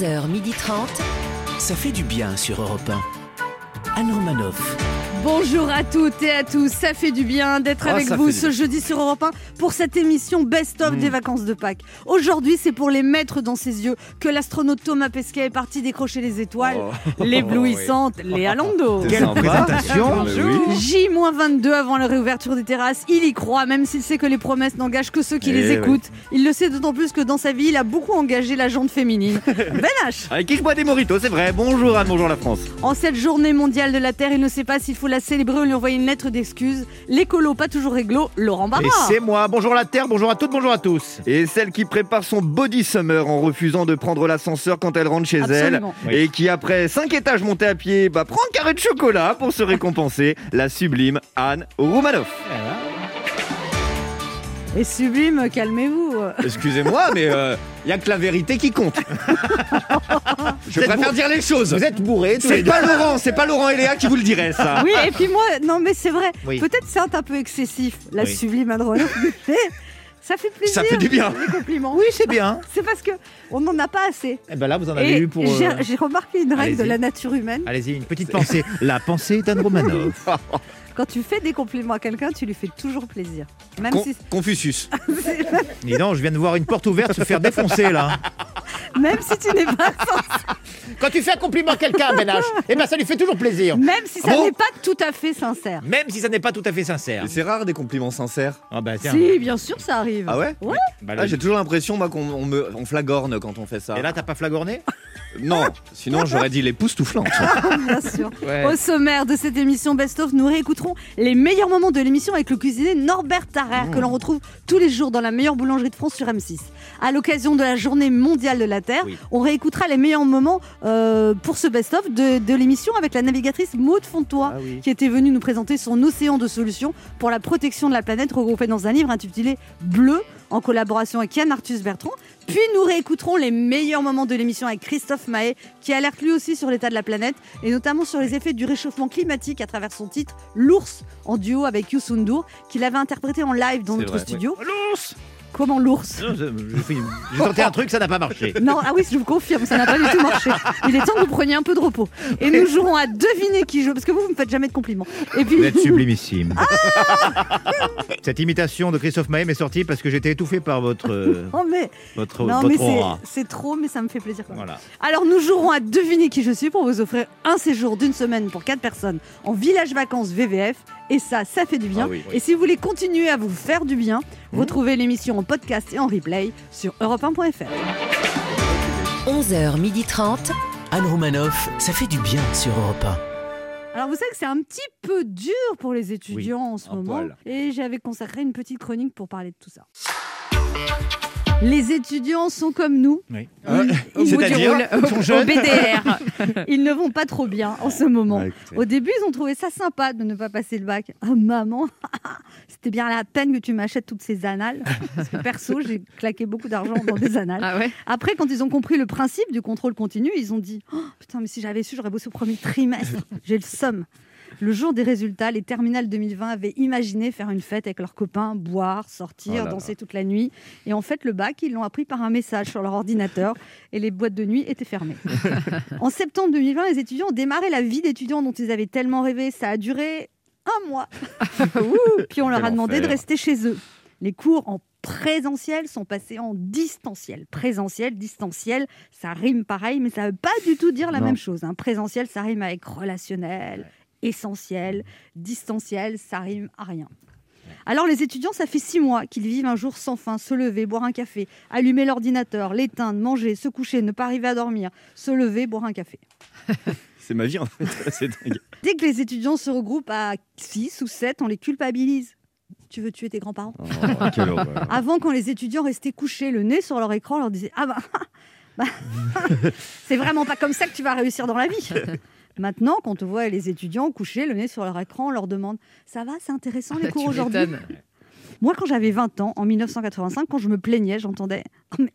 11h30. Ça fait du bien sur Europe 1. Anne Romanoff. Bonjour à toutes et à tous, ça fait du bien d'être Ah, avec vous ce jeudi sur Europe 1 pour cette émission Best-of Mm. des vacances de Pâques. Aujourd'hui, c'est pour les mettre dans ses yeux que l'astronaute Thomas Pesquet est parti décrocher les étoiles, Oh. l'éblouissante Léa Lando. Quelle présentation J-22 avant la réouverture des terrasses, il y croit, même s'il sait que les promesses n'engagent que ceux qui Eh les oui. écoutent. Il le sait d'autant plus que dans sa vie, il a beaucoup engagé la jante féminine. Ben H Avec qui je bois des moritos, c'est vrai. Bonjour Anne, bonjour la France. En cette journée mondiale de la Terre, il ne sait pas s'il faut la célébrer ou lui envoyer une lettre d'excuse. L'écolo pas toujours réglo, Laurent Barra. Et c'est moi. Bonjour la Terre, bonjour à toutes, bonjour à tous. Et celle qui prépare son body summer en refusant de prendre l'ascenseur quand elle rentre chez Absolument. elle. Et qui après 5 étages montés à pied, bah, prend un carré de chocolat pour se récompenser. la sublime Anne Roumanoff. Et sublime, calmez-vous. Excusez-moi, mais il y a que la vérité qui compte. je préfère dire les choses. Vous êtes les C'est pas Laurent, c'est pas Laurent et Léa qui vous le diraient ça. Oui, et puis moi, non mais c'est vrai, Oui. peut-être c'est un peu excessif, la Oui. sublime Adrien, mais ça fait plaisir. Ça fait du bien. Les compliments. Oui, c'est bien. C'est parce que on n'en a pas assez. Et ben là, vous en avez Et eu pour. j'ai euh, j'ai remarqué une règle de la nature humaine. Allez-y, une petite pensée. La pensée d'Anne Romanoff. Quand tu fais des compliments à quelqu'un, tu lui fais toujours plaisir. Même Con- si, Confucius. Dis donc, je viens de voir une porte ouverte se faire défoncer là. Même si tu n'es pas Quand tu fais un compliment à quelqu'un, Ben H, eh ben ça lui fait toujours plaisir. même si ça Ah bon n'est pas tout à fait sincère. Même si ça n'est pas tout à fait sincère. C'est rare des compliments sincères. Ah bah tiens. Si, bien sûr, ça arrive. Ah ouais Ouais. Bah, le- Ah, J'ai toujours l'impression moi qu'on on me on flagorne quand on fait ça. Et là, t'as pas flagorné Non, sinon j'aurais dit l'époustouflante. Bien sûr. Ouais. Au sommaire de cette émission Best of, nous réécouterons les meilleurs moments de l'émission avec le cuisinier Norbert Tarrer Mmh. que l'on retrouve tous les jours dans la meilleure boulangerie de France sur M6. À l'occasion de la journée mondiale de la Terre, Oui. on réécoutera les meilleurs moments euh, pour ce Best of de, de l'émission avec la navigatrice Maude Fontois Ah oui. qui était venue nous présenter son océan de solutions pour la protection de la planète regroupé dans un livre intitulé Bleu en collaboration avec Yann Arthus Bertrand. Puis nous réécouterons les meilleurs moments de l'émission avec Christophe Mahé qui alerte lui aussi sur l'état de la planète et notamment sur les effets du réchauffement climatique à travers son titre L'ours en duo avec Youssou N'Dour qu'il avait interprété en live dans notre vrai, studio. L'ours Comment l'ours J'ai tenté un truc, ça n'a pas marché. non, ah oui, je vous confirme, ça n'a pas du tout marché. Il est temps que vous preniez un peu de repos. Et nous jouerons à deviner qui joue, parce que vous, vous me faites jamais de compliments. Et puis, Vous êtes sublimissime. Cette imitation de Christophe Maé m'est sortie parce que j'étais étouffé par votre, euh, Oh, mais, votre, non, mais votre c'est- trop, mais ça me fait plaisir. quand même. Voilà. Alors nous jouerons à deviner qui je suis pour vous offrir un séjour d'une semaine pour quatre personnes en village vacances VVF. Et ça, ça fait du bien. Ah oui, oui. Et si vous voulez continuer à vous faire du bien, Mmh. retrouvez l'émission en podcast et en replay sur europe1.fr. 11h30. Anne Romanoff, ça fait du bien sur Europe Alors vous savez que c'est un petit peu dur pour les étudiants en ce moment. poil. Et j'avais consacré une petite chronique pour parler de tout ça. Les étudiants sont comme nous. Oui. Ils- ils- C'est-à-dire Ils sont au jeunes. BDR. Ils ne vont pas trop bien en ce moment. Ouais, écoutez. Au début, ils ont trouvé ça sympa de ne pas passer le bac. Ah maman, c'était bien la peine que tu m'achètes toutes ces annales. Parce que perso, j'ai claqué beaucoup d'argent dans des annales. Ah ouais Après, quand ils ont compris le principe du contrôle continu, ils ont dit oh, Putain, mais si j'avais su, j'aurais bossé au premier trimestre. J'ai le somme. Le jour des résultats, les terminales 2020 avaient imaginé faire une fête avec leurs copains, boire, sortir, Oh là là. danser toute la nuit. Et en fait, le bac, ils l'ont appris par un message sur leur ordinateur et les boîtes de nuit étaient fermées. en septembre 2020, les étudiants ont démarré la vie d'étudiants dont ils avaient tellement rêvé. Ça a duré un mois. Ouh, Puis on leur a demandé de rester chez eux. Les cours en présentiel sont passés en distanciel. Présentiel, distanciel, ça rime pareil, mais ça ne veut pas du tout dire la Non. même chose. hein. Présentiel, ça rime avec relationnel, essentiel. Distanciel, ça rime à rien. Alors les étudiants, ça fait six mois qu'ils vivent un jour sans fin, se lever, boire un café, allumer l'ordinateur, l'éteindre, manger, se coucher, ne pas arriver à dormir, se lever, boire un café. C'est ma vie en fait, c'est dingue. Dès que les étudiants se regroupent à 6 ou 7, on les culpabilise. Tu veux tuer tes grands-parents Oh. Avant, quand les étudiants restaient couchés, le nez sur leur écran, on leur disait Ah bah, bah, c'est vraiment pas comme ça que tu vas réussir dans la vie. Maintenant, quand on voit les étudiants couchés, le nez sur leur écran, on leur demande Ça va, c'est intéressant les cours Tu aujourd'hui? Moi, quand j'avais 20 ans, en 1985, quand je me plaignais, j'entendais Oh, mais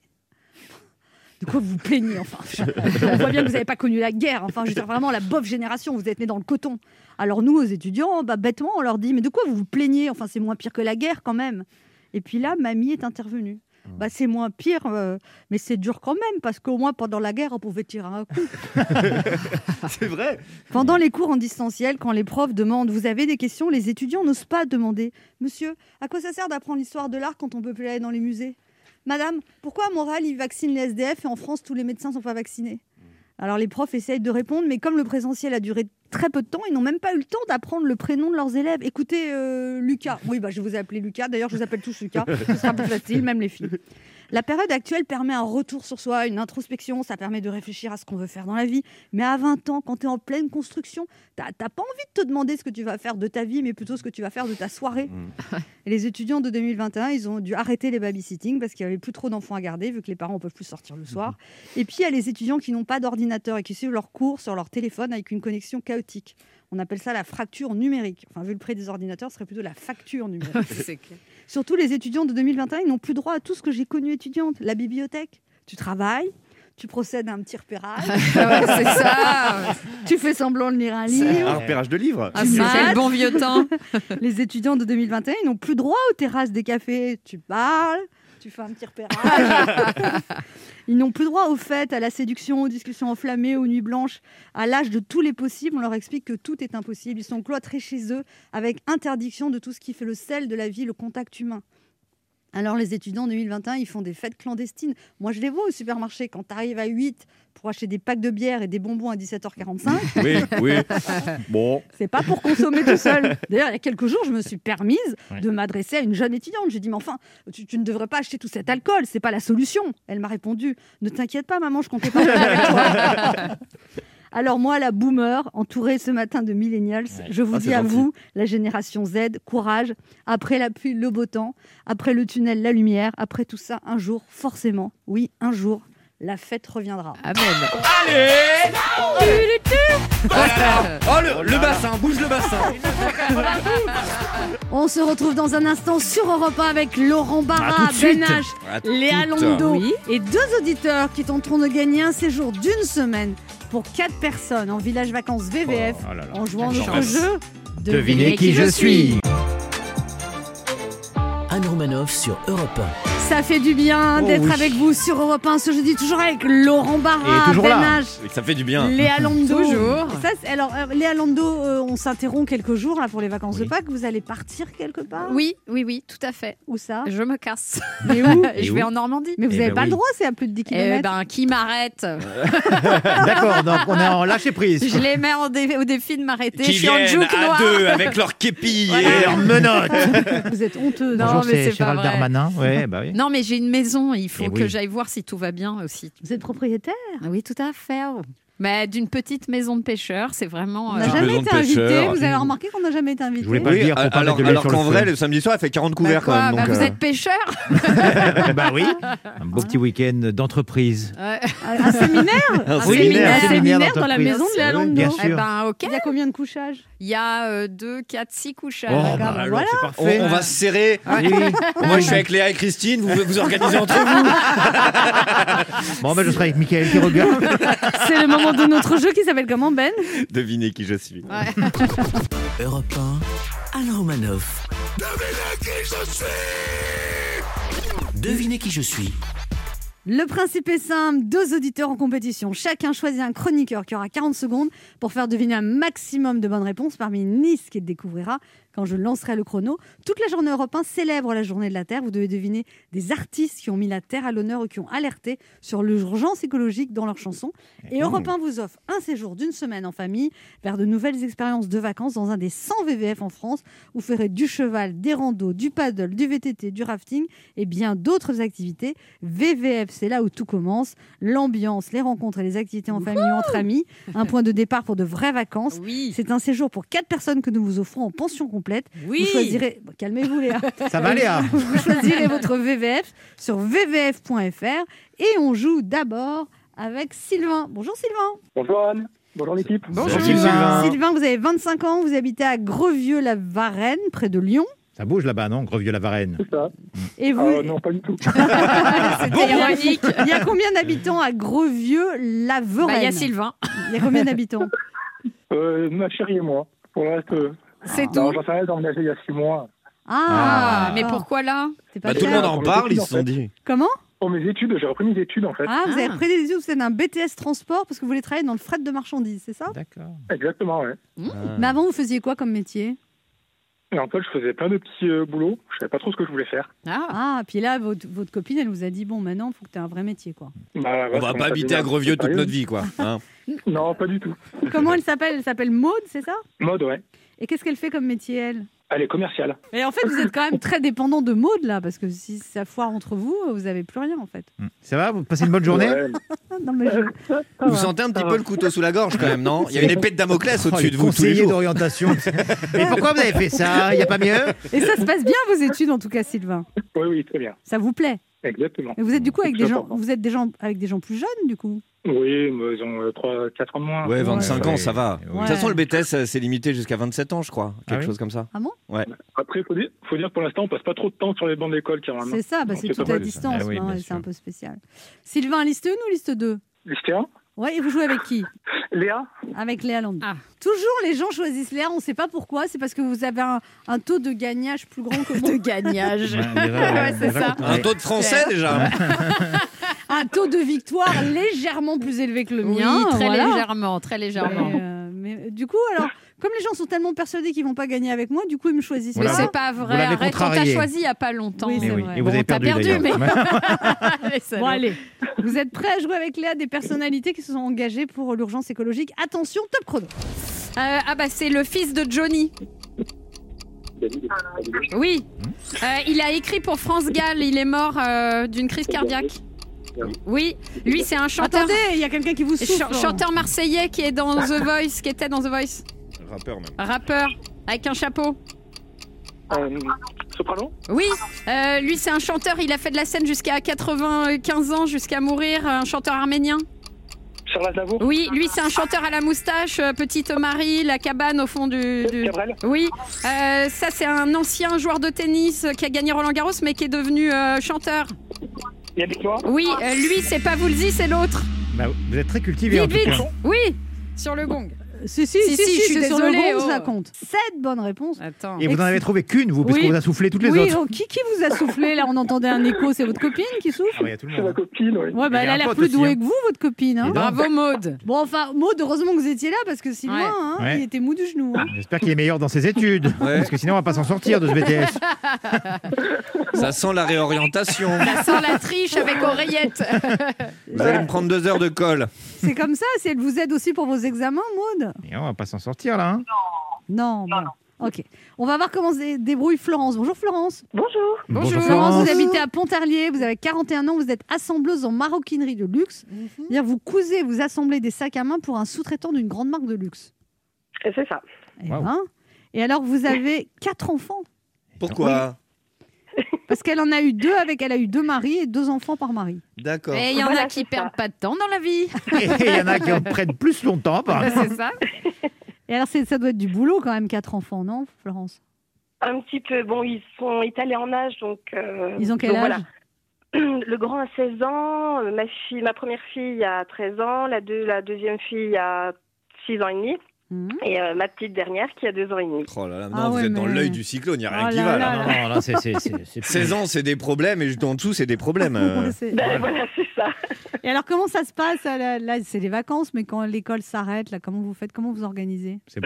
De quoi vous vous plaignez enfin On voit bien que vous n'avez pas connu la guerre. Enfin, je veux dire, vraiment la bof génération, vous êtes nés dans le coton. Alors nous, aux étudiants, bah, bêtement, on leur dit Mais de quoi vous vous plaignez? Enfin, c'est moins pire que la guerre quand même. Et puis là, mamie est intervenue. Bah, c'est moins pire, euh, mais c'est dur quand même, parce qu'au moins pendant la guerre, on pouvait tirer un coup. C'est vrai. Pendant les cours en distanciel, quand les profs demandent Vous avez des questions les étudiants n'osent pas demander Monsieur, à quoi ça sert d'apprendre l'histoire de l'art quand on peut plus aller dans les musées? Madame, pourquoi à Montréal ils vaccinent les SDF et en France tous les médecins sont pas vaccinés? Alors les profs essayent de répondre, mais comme le présentiel a duré très peu de temps, ils n'ont même pas eu le temps d'apprendre le prénom de leurs élèves. Écoutez, euh, Lucas. Oui, bah, je vous ai appelé Lucas. D'ailleurs, je vous appelle tous Lucas. Ce sera plus facile, même les filles. La période actuelle permet un retour sur soi, une introspection, ça permet de réfléchir à ce qu'on veut faire dans la vie. Mais à 20 ans, quand tu es en pleine construction, tu n'as pas envie de te demander ce que tu vas faire de ta vie, mais plutôt ce que tu vas faire de ta soirée. Et les étudiants de 2021, ils ont dû arrêter les babysitting parce qu'il n'y avait plus trop d'enfants à garder, vu que les parents ne peuvent plus sortir le soir. Et puis, il y a les étudiants qui n'ont pas d'ordinateur et qui suivent leurs cours sur leur téléphone avec une connexion chaotique. On appelle ça la fracture numérique. Enfin, vu le prix des ordinateurs, ce serait plutôt la facture numérique. Clair. Surtout les étudiants de 2021, ils n'ont plus droit à tout ce que j'ai connu étudiante. La bibliothèque, tu travailles, tu procèdes à un petit repérage, Ah ouais, c'est ça. tu fais semblant de lire un Un livre. repérage de livres. Ah, c'est le bon vieux temps. Les étudiants de 2021, ils n'ont plus droit aux terrasses des cafés. Tu parles, tu fais un petit repérage. Ils n'ont plus droit aux fêtes, à la séduction, aux discussions enflammées, aux nuits blanches. À l'âge de tous les possibles, on leur explique que tout est impossible. Ils sont cloîtrés chez eux avec interdiction de tout ce qui fait le sel de la vie, le contact humain. Alors les étudiants en 2021, ils font des fêtes clandestines. Moi, je les vois au supermarché. Quand tu arrives à 8 pour acheter des packs de bière et des bonbons à 17h45, Oui, oui. Bon. c'est pas pour consommer tout seul. D'ailleurs, il y a quelques jours, je me suis permise de m'adresser à une jeune étudiante. J'ai dit, mais enfin, tu, tu ne devrais pas acheter tout cet alcool, c'est pas la solution. Elle m'a répondu, ne t'inquiète pas, maman, je comptais pas jouer avec toi. Alors moi, la boomer, entourée ce matin de millennials, Ouais. je vous Ah, dis à gentil. vous, la génération Z, courage. Après la pluie, le beau temps. Après le tunnel, la lumière. Après tout ça, un jour, forcément, oui, un jour, la fête reviendra. Amen. Oh, le, le bassin, bouge le bassin. On se retrouve dans un instant sur Europe 1 avec Laurent Barra. Ben H, Léa. Londo Oui. et deux auditeurs qui tenteront de gagner un séjour d'une semaine pour quatre personnes en village vacances VVF Oh là là. en jouant notre chance. jeu. Devinez qui je suis. Anne Romanoff sur Europe Ça fait du bien Oh d'être oui. avec vous sur Europe 1 ce jeudi, toujours avec Laurent Barra, Et toujours Ben là. H, Ça fait du bien. Léa Lando. Toujours. Ça, alors, euh, Léa Lando, euh, on s'interrompt quelques jours là, pour les vacances Oui. de Pâques. Vous allez partir quelque part? Oui, oui, oui, tout à fait. Où ça? Je me casse. Mais où? Je où vais en Normandie. Mais vous Eh n'avez ben pas oui. le droit, c'est à plus de 10 Eh km. ben, qui m'arrête? D'accord, donc on est en lâcher prise. Je les mets en dé- au défi de m'arrêter. Qui je suis en juke à noir. deux avec leur képi. Voilà. Et leur menottes. Vous êtes honteux. Non, Bonjour, mais c'est pas Gérald vrai. Darmanin. Ouais, bah oui. Non, mais j'ai une maison. Il faut Eh que oui. j'aille voir si tout va bien aussi. Vous êtes propriétaire? Oui, tout à fait. Mais d'une petite maison de pêcheur, c'est vraiment. On euh, n'a jamais maison de été invité. Vous avez remarqué qu'on n'a jamais été invité Je voulais pas le Oui, dire pas alors, alors qu'en vrai, le samedi soir, elle fait 40 couverts quoi, quand même. bah, donc, vous euh, êtes pêcheur bah oui. Un beau petit week-end d'entreprise. Un séminaire Un Un séminaire. un séminaire dans la maison de Léa. Bien Eh sûr. ben, ok. Il y a combien de couchages Il y a euh, 2, 4, 6 couchages. Oh, bah bah voilà. c'est on, parfait. on va se serrer. Oui. Moi, je suis avec Léa et Christine. Vous vous organisez entre vous. Bon, bah, je serai avec Michael qui regarde. C'est le moment de notre jeu qui s'appelle comment Ben? Devinez qui je suis. Europe 1, Anne Romanoff. Devinez qui je suis. Le principe est simple, deux auditeurs en compétition. Chacun choisit un chroniqueur qui aura 40 secondes pour faire deviner un maximum de bonnes réponses parmi une liste qu'il découvrira quand je lancerai le chrono. Toute la journée Europe 1 célèbre la journée de la Terre. Vous devez deviner des artistes qui ont mis la Terre à l'honneur ou qui ont alerté sur l'urgence écologique dans leurs chansons. Et Europe 1 vous offre un séjour d'une semaine en famille vers de nouvelles expériences de vacances dans un des 100 VVF en France. Vous ferez du cheval, des randos, du paddle, du VTT, du rafting et bien d'autres activités. VVF, c'est là où tout commence. L'ambiance, les rencontres et les activités en famille ou entre amis. Un point de départ pour de vraies vacances. Oui. C'est un séjour pour quatre personnes que nous vous offrons en pension complète. Oui. Vous choisirez. Bon, Calmez-vous, Léa. Ça va, Léa Vous choisirez votre VVF sur vvf.fr et on joue d'abord avec Sylvain. Bonjour Sylvain. Bonjour Anne, bonjour l'équipe. Bonjour, Sylvain. Sylvain, vous avez 25 ans, vous habitez à Greux-Vieux-la-Varenne, près de Lyon. Ça bouge là-bas, non Greux-Vieux-la-Varenne. C'est ça. Et vous, Ah, non, pas du tout. C'était ironique. il y a combien d'habitants à Greux-Vieux-la-Varenne Bah, Il y a Sylvain. Il y a combien d'habitants? Euh, ma chérie et moi. Pour le reste, C'est non, tout. j'en sais rien, j'ai emménagé il y a six mois. Ah, mais d'accord. pourquoi là C'est pas Bah, tout le monde en parle, ils se sont dit. Comment Pour mes études, j'ai repris mes études en fait. Ah, vous avez Ah. repris des études, vous êtes un BTS transport parce que vous voulez travailler dans le fret de marchandises, c'est ça D'accord. Exactement, ouais. Ah. Mais avant, vous faisiez quoi comme métier Et en fait, je faisais plein de petits euh, boulots. Je savais pas trop ce que je voulais faire. Ah, Ah, puis là, votre, votre copine, elle vous a dit bon, maintenant, il faut que tu aies un vrai métier, quoi. Bah, On va pas habiter à Grosvieux toute notre vie, quoi. hein. Non, pas du tout. Comment elle s'appelle? Elle s'appelle Maude, c'est ça? Mode, ouais. Et qu'est-ce qu'elle fait comme métier, elle? Elle est commerciale. Et en fait, vous êtes quand même très dépendant de Maude, là, parce que si ça foire entre vous, vous n'avez plus rien, en fait. Hmm. Ça va? Vous passez une bonne journée? Ouais. Non, mais je- Vous sentez un petit peu le couteau sous la gorge quand même, non? Il y a une épée de Damoclès Oh, au-dessus de vous tous les jours. d'orientation. Mais pourquoi vous avez fait ça? Il n'y a pas mieux? Et ça se passe bien, vos études, en tout cas, Sylvain? Oui, oui, très bien. Ça vous plaît? Exactement. Et vous êtes du coup avec des gens, Exactement. vous êtes des gens avec des gens plus jeunes, du coup? Oui, mais ils ont 3, 4 ans de moins. Ouais, 25 Ouais. ans, ça va. Ouais. De toute façon, le BTS, euh, c'est limité jusqu'à 27 ans, je crois. Quelque Ah oui chose comme ça. Ah bon Après, il faut dire, faut dire que pour l'instant, on passe pas trop de temps sur les bancs d'école, carrément. C'est ça, bah, c'est c'est tout pas à distance, Ah oui, hein, c'est un peu spécial. Sylvain, liste 1 ou liste 2 Liste 1, Ouais, et vous jouez avec qui? Léa Avec Léa Landry. Ah. Toujours, les gens choisissent Léa, on ne sait pas pourquoi, c'est parce que vous avez un, un taux de gagnage plus grand que moi. de gagnage. Ouais, Ouais, c'est ça. Un taux de français déjà. un taux de victoire légèrement plus élevé que le Oui, mien. très voilà. légèrement, très légèrement. Mais, euh, mais, euh, du coup, alors, comme les gens sont tellement persuadés qu'ils vont pas gagner avec moi, du coup, ils me choisissent. Mais c'est pas vrai. Arrête, on t'a choisi il y a pas longtemps. Oui, Mais c'est oui, vrai. et vous Bon, avez perdu, salauds. Bon, allez, vous êtes prêts à jouer avec Léa des personnalités qui se sont engagées pour l'urgence écologique? Attention, top chrono. Euh, ah bah c'est le fils de Johnny. Oui. Euh, il a écrit pour France Gall. Il est mort euh, d'une crise cardiaque. Oui. Lui c'est un chanteur. Attendez, il y a quelqu'un qui vous souffle. ch- chanteur marseillais qui est dans The Voice, qui était dans The Voice. Rappeur même. Rappeur avec un chapeau. euh, Soprano? Oui, euh, lui c'est un chanteur, il a fait de la scène jusqu'à 95 ans, jusqu'à mourir, un chanteur arménien. Charles Aznavour? Oui, lui c'est un chanteur à la moustache, euh, Petite Marie, la cabane au fond du... du- Cabrel? Oui, euh, ça c'est un ancien joueur de tennis euh, qui a gagné Roland Garros mais qui est devenu euh, chanteur. Yannick Noah? Oui, euh, lui c'est pas Woolsey, c'est l'autre. Bah, vous êtes très cultivé en Vite, tout vite cas. Oui, sur le gong. Si, si, Si, si, si, je suis c'est sur le oh. ça compte. Sept bonnes réponses. Attends. Et vous n'en avez trouvé qu'une, vous, parce Oui. qu'on vous a soufflé toutes les oui, autres. oh, qui, qui vous a soufflé Là, on entendait un écho. C'est votre copine qui souffle Ah, C'est ma monde. copine, oui. Ouais, bah, elle a l'air plus douée hein. que vous, votre copine. hein. Bravo Maude. Bon, enfin, Maud, heureusement que vous étiez là parce que Ouais. hein, Ouais. il était mou du genou. hein. J'espère qu'il est meilleur dans ses études. Ouais. Parce que sinon, on va pas s'en sortir de ce BTS. Ça sent la réorientation. Ça sent la triche avec oreillette. Vous allez me prendre deux heures de colle. C'est comme ça, si elle vous aide aussi pour vos examens, Maud Et on va pas s'en sortir là. hein. Non, bon. Ok. On va voir comment se dé- débrouille Florence. Bonjour Florence. Bonjour. Florence, Florence. vous habitez à Pontarlier, vous avez 41 ans, vous êtes assembleuse en maroquinerie de luxe. C'est-à-dire vous cousez, vous assemblez des sacs à main pour un sous-traitant d'une grande marque de luxe. C'est ça. Eh Waouh. ben. Et alors vous avez quatre enfants Pourquoi? parce qu'elle en a eu deux avec, elle a eu deux maris et deux enfants par mari. D'accord. Et il y en Voilà, a qui ça. perdent pas de temps dans la vie. Et il y en a qui en prennent plus longtemps. par exemple. C'est ça. Et alors ça doit être du boulot quand même, quatre enfants, non Florence? Un petit peu. Bon, ils sont étalés en âge, donc. euh, Ils ont quel donc âge? Voilà. Le grand a 16 ans, euh, ma fille, ma première fille a 13 ans, la, deux, la deuxième fille a 6 ans et demi, Mhm. et euh, ma petite dernière qui a 2 ans et demi. Oh là là, non, Ah vous ouais, êtes dans mais- l'œil du cyclone, il n'y a rien Oh qui là va là là. Non, non, c'est- 16 ans, c'est des problèmes, et juste en dessous, c'est des problèmes. euh. Ben, voilà, c'est ça. Et alors comment ça se passe Là, là, c'est les vacances, mais quand l'école s'arrête, là, comment vous faites Comment vous organisez? C'est.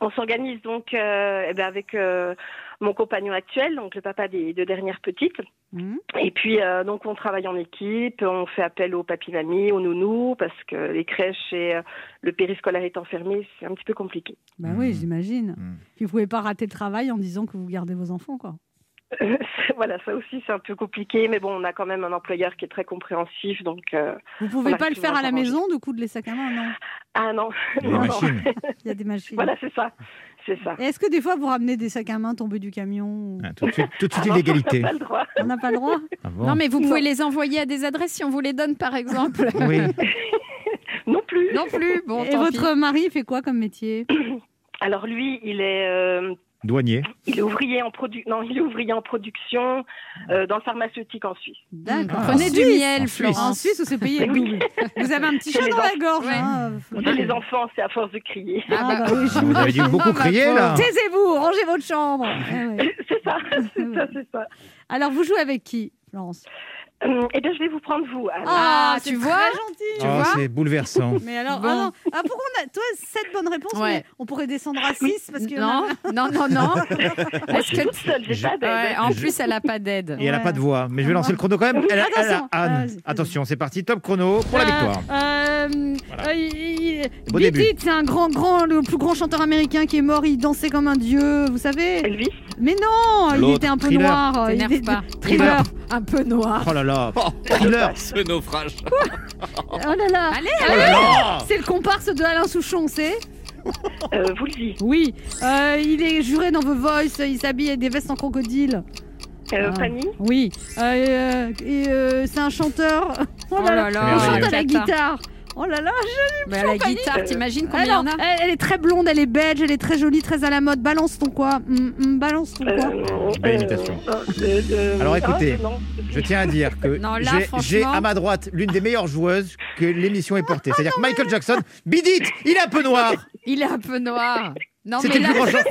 On s'organise donc euh, eh ben, avec euh, mon compagnon actuel, donc le papa des deux dernières petites. Mhm. Et puis, euh, donc, on travaille en équipe, on fait appel aux papy-mamies, aux nounous, parce que les crèches et euh, le périscolaire étant fermé, c'est un petit peu compliqué. Bah oui, Mhm. j'imagine. Mhm. Puis vous pouvez pas rater le travail en disant que vous gardez vos enfants, quoi. voilà, ça aussi, c'est un peu compliqué, mais bon, on a quand même un employeur qui est très compréhensif, donc... euh, Vous pouvez pas le faire à la toujours à maison de les sacs à main, non? Ah non. Il y a des machines. Voilà, c'est ça, c'est ça. Et Est-ce que des fois vous ramenez des sacs à main tombés du camion Ah, Tout de suite, tout de suite Ah illégalité. on n'a pas le droit. On n'a pas le droit Ah bon Non, mais vous pouvez Non. les envoyer à des adresses si on vous les donne, par exemple. Oui. Non plus. non plus. Bon, Et tant votre mari fait quoi comme métier? Alors lui, il est euh, Douanier. Il est ouvrier en produ... non, il est ouvrier en production euh, dans le pharmaceutique en Suisse. D'accord. Prenez En du Suisse. miel, En Suisse. En Florence. Suisse où c'est payé Oui. double. Vous avez un petit chat dans la enfants. gorge. Ouais. hein. Chez les enfants, c'est à force de crier. Ah bah, bah oui, Vous avez dû beaucoup Ah, ma crier là. Taisez-vous, rangez votre chambre. Ouais. c'est ça, c'est ça, c'est ça. Alors, vous jouez avec qui, Florence? Eh bien, je vais vous prendre vous. Alors, Ah, c'est tu très vois gentil. Tu Oh, vois c'est bouleversant. Mais alors, Bon. ah non. Ah, pourquoi on a, toi, 7 bonnes réponses, Ouais. mais on pourrait descendre à 6 parce que. Non, non, non, non. moi, je Est-ce suis que toute seule, j'ai je- pas d'aide. Ouais, en plus, elle a pas d'aide. Et elle a pas de voix. Mais je vais lancer le chrono quand même. Elle, a- elle a- Attention. Anne, Ah, attention, c'est parti. Top chrono pour la victoire. Euh, Voilà. euh, c'est un grand, grand, le plus grand chanteur américain qui est mort. Il dansait comme un dieu, vous savez. Elvis Mais non, il était un peu Thriller. noir. Il T'énerve était- pas. Thriller. Un peu noir. Oh là là. Thriller. Ce naufrage. Oh là là. Allez, Oh là là. C'est le comparse de Alain Souchon, c'est euh, Vous le dites. Oui. Euh, il est juré dans The Voice. Il s'habille avec des vestes en crocodile. Euh, Ah. Fanny Oui. Euh, et euh, c'est un chanteur. Oh là là. là Il chante à la guitare. Oh là là. Mais à la guitare, t'imagines combien il y Alors, en a elle, elle est très blonde, elle est belge, elle est très jolie, très à la mode. Balance ton quoi Hum, hum, Balance ton quoi Belle imitation. Alors, écoutez, ah. Je tiens à dire que j'ai- à ma droite l'une des meilleures joueuses que l'émission ait portée. C'est-à-dire que Michael Jackson, Bidit, il est un peu noir. Il est un peu noir. Non, mais là, plus grand chanteur.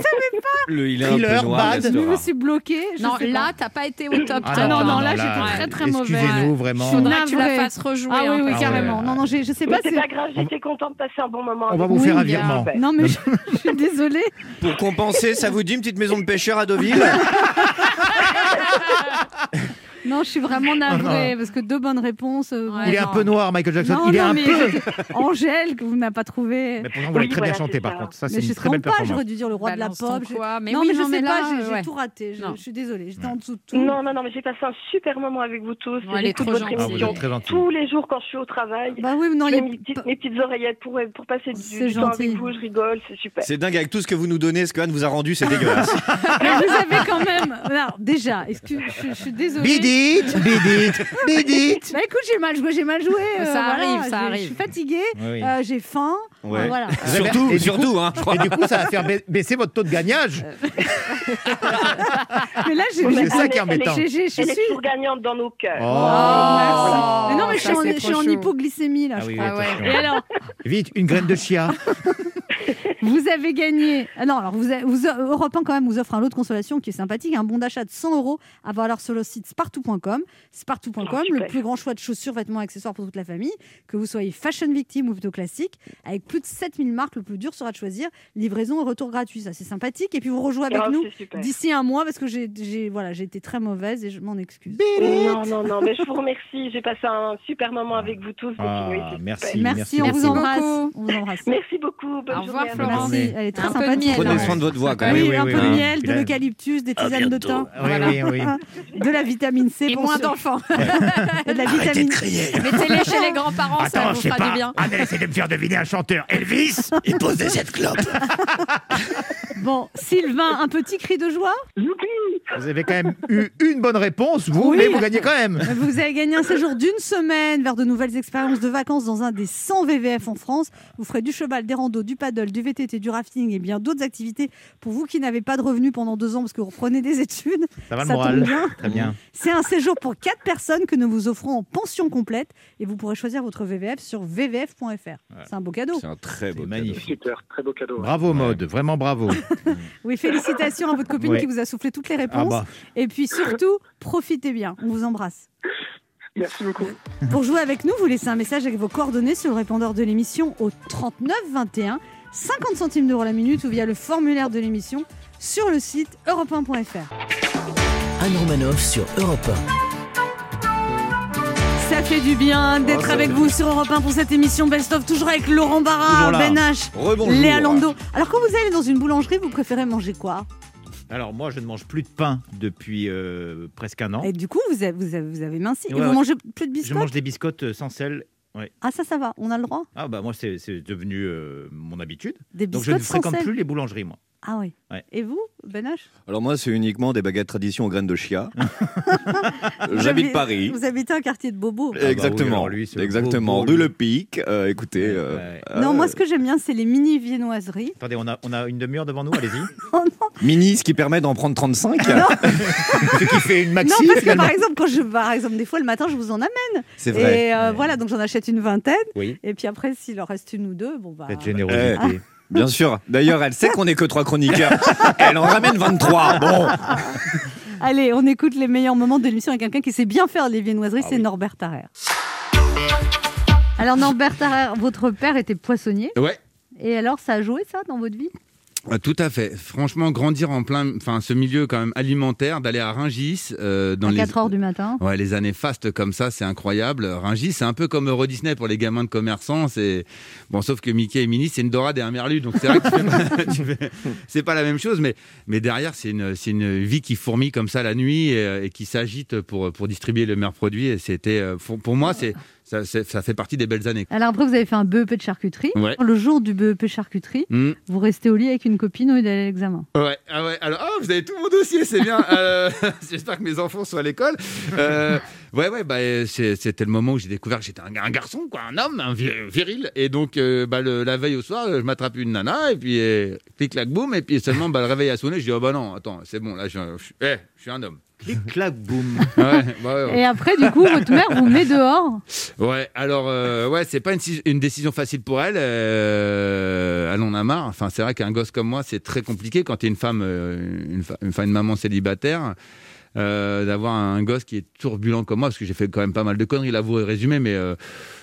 Le, il est Thriller, un peu noir, bad. Je me suis bloquée. je non, sais là, pas. t'as pas été au top. Ah non, hein. non, là, j'étais très, très mauvaise. Excusez-nous, vraiment. Je Faudrait que tu la navrée. fasses rejouer. Ah oui, hein, oui, parce que- carrément. Non, non, j'ai- je sais Mais pas. c'est c'est- pas grave, j'étais contente de passer un bon moment. On va avec vous faire un virement. Non, mais je, je suis désolée. Pour compenser, ça vous dit une petite maison de pêcheur à Deauville Non, je suis vraiment navrée parce que deux bonnes réponses. euh, Ouais. Il est un non. peu noir, Michael Jackson. Non, il est non, un mais peu. je- Angèle, que vous n'avez pas trouvé. Mais pourtant, vous l'avez très bien voilà, chanté, c'est par ça. contre. Ça, c'est mais je une sais très belle pas, j'aurais performance. dû dire le roi de la Balance ton pop. je- quoi. Mais non, oui, mais je non, sais mais pas, j'ai j'ai ouais. tout raté. Je, Non. je suis désolée, j'étais en dessous de tout. Non, non, non, mais j'ai passé un super moment avec vous tous. Ouais, elle est J'écoute trop votre gentille. Ah, vous émission êtes très gentil. tous les jours quand je suis au travail. Bah oui, mais non, je il y mets a mes petites, pas- mes petites oreillettes pour, pour passer du, C'est du temps gentil. avec vous, je rigole, c'est super. C'est dingue, avec tout ce que vous nous donnez, ce que Anne vous a rendu, c'est dégueulasse. Mais vous avez quand même. Alors, déjà, excuse, je, je suis désolée. Bidit, Bidit, Bidit. Bah écoute, j'ai mal joué, j'ai mal joué. euh, Ça voilà, arrive, ça j'ai- arrive. Je suis fatiguée, Oui, euh, j'ai faim. Ouais. euh, voilà. Surtout, et du surtout, hein, je crois. Et du coup, ça va faire ba- baisser votre taux de gagnage. Mais là, j'ai. C'est j'ai- ça qui est embêtant. j'ai- j'ai- je Elle est toujours gagnante dans nos cœurs. Oh. merci. Mais non, mais je suis en, je suis hypoglycémie là, Ah je oui, crois. Ah ouais. attention. Et alors, Vite, une graine de chia. vous avez gagné. Ah non, alors vous, avez- vous Europe 1 quand même vous offre un lot de consolation qui est sympathique, un bon d'achat de 100 euros à valeur sur le site spartou.com. Spartou.com, Oh, le plus grand choix de chaussures, vêtements, accessoires pour toute la famille. Que vous soyez fashion victime ou plutôt classique, avec plus de 7000 marques, le plus dur sera de choisir. Livraison et retour gratuit, ça c'est sympathique. Et puis vous rejouez avec Oh, nous d'ici un mois parce que j'ai voilà, j'ai été très mauvaise et je m'en excuse. Non, non, non, mais je vous remercie. J'ai passé un super moment avec vous tous. Ah, merci. Merci, on Merci vous embrasse. beaucoup. On vous embrasse. Merci beaucoup. Bonne Au revoir, journée. Florence. Merci, elle est très Un peu de sympathique. miel. Prenez soin de votre voix quand même. Oui, Oui, oui, un peu de miel, de l'eucalyptus, des tisanes de thym, Oui, oui, oui. de la vitamine C Et pour moins d'enfants. et de la vitamine Mettez-les chez les grands-parents, ça Attends, vous je sais fera du pas. bien. Elle essaie de me faire deviner un chanteur. Elvis Il posait cette clope. Bon, Sylvain, un petit cri de joie. Vous avez quand même eu une bonne réponse, vous, Oui. mais vous gagnez quand même. Vous avez gagné un séjour d'une semaine vers de nouvelles expériences de vacances dans un des 100 VVF en France. Vous ferez du cheval, des randos, du paddle, du VTT, du rafting et bien d'autres activités pour vous qui n'avez pas de revenus pendant deux ans parce que vous reprenez des études. Ça va le Ça moral. tombe bien. Très bien. C'est un séjour pour quatre personnes que nous vous offrons en pension complète et vous pourrez choisir votre VVF sur vvf.fr. C'est un beau cadeau. C'est un très beau magnifique. Super, très beau cadeau. Bravo, mode. Vraiment bravo. Oui, félicitations à votre copine qui vous a soufflé toutes les Ah réponses. bah. Et puis surtout, profitez bien. On vous embrasse. Merci beaucoup. Pour jouer avec nous, vous laissez un message avec vos coordonnées sur le répondeur de l'émission au 39 21, 50 centimes d'euros la minute ou via le formulaire de l'émission sur le site europe1.fr. Anne Romanoff sur Europe Ça fait du bien d'être avec vous sur Europe 1 pour cette émission Best of, toujours avec Laurent Barra. Ben H. Léa Lando. Alors quand vous allez dans une boulangerie, vous préférez manger quoi? Alors, moi, je ne mange plus de pain depuis euh, presque un an. Et du coup, vous avez, vous avez, vous avez minci. Et Ouais, vous ouais. mangez plus de Je biscottes? mange des biscottes sans sel. Ah ça, ça va, on a le droit? Ah bah moi c'est devenu euh, mon habitude. Des Donc je ne fréquente plus les boulangeries moi. Ah oui. Ouais. Et vous, Ben H Alors moi, c'est uniquement des baguettes tradition aux graines de chia. J'habite Paris. Vous habitez un quartier de Bobo. bah oui, Exactement. alors lui, c'est le Exactement. bobo, Rue lui. Le Pic. euh, écoutez. euh, Ouais. Non, euh, moi, ce que j'aime bien, c'est les mini viennoiseries. Attendez, on a, on a une demi-heure devant nous, allez-y. Mini, ce qui permet d'en prendre 35. Ce qui fait une maxi, non, parce que par exemple, quand je, par exemple, des fois le matin, je vous en amène. C'est vrai. Et euh, Ouais. voilà, donc j'en achète une vingtaine. Oui, Et puis après, s'il en reste une ou deux, bon bah. cette générosité. Bien sûr. D'ailleurs, elle sait qu'on est que trois chroniqueurs. Elle en ramène 23. Bon. Allez, on écoute les meilleurs moments de l'émission avec quelqu'un qui sait bien faire les viennoiseries, Ah c'est oui. Norbert Tarrer. Alors Norbert Tarrer, votre père était poissonnier. Ouais. Et alors, ça a joué ça dans votre vie? Tout à fait. Franchement, grandir en plein, enfin, ce milieu quand même alimentaire, d'aller à Ringis euh, dans À les 4 heures du matin. Ouais, les années fastes comme ça, c'est incroyable. Ringis, c'est un peu comme Euro Disney pour les gamins de commerçants. C'est bon, sauf que Mickey et Minnie, c'est une dorade et un merlu, donc c'est vrai que tu fais pas- tu fais- c'est pas la même chose, mais mais derrière, c'est une c'est une vie qui fourmille comme ça la nuit et, et qui s'agite pour pour distribuer le meilleur produit. Et c'était euh, pour, pour moi, c'est ça, fait partie des belles années. Alors après, vous avez fait un BEP de charcuterie. Ouais. Le jour du BEP charcuterie, Hmm. vous restez au lit avec une copine ou d'aller à l'examen. Ouais, ah ouais, alors, oh, vous avez tout mon dossier, c'est bien. Euh, J'espère que mes enfants sont à l'école. Euh, ouais, ouais, bah, c'était le moment où j'ai découvert que j'étais un, un garçon, quoi, un homme, un vi- viril. Et donc, euh, bah, le- la veille au soir, je m'attrape une nana, et puis, euh, clic, clac, boum, et puis seulement, bah, le réveil a sonné. Je dis, oh, bah non, attends, c'est bon, là, je, eh, je suis un homme. Clic, clac, boum. Ouais, ouais, ouais. Et après, du coup, votre mère vous met dehors. Ouais, alors euh, ouais, c'est pas une, si- une décision facile pour elle. Euh, elle en a marre. Enfin, c'est vrai qu'un gosse comme moi, c'est très compliqué quand tu es une femme, euh, une, fa- enfin, une maman célibataire. Euh, d'avoir un gosse qui est turbulent comme moi, parce que j'ai fait quand même pas mal de conneries, l'avouer et résumé, mais euh,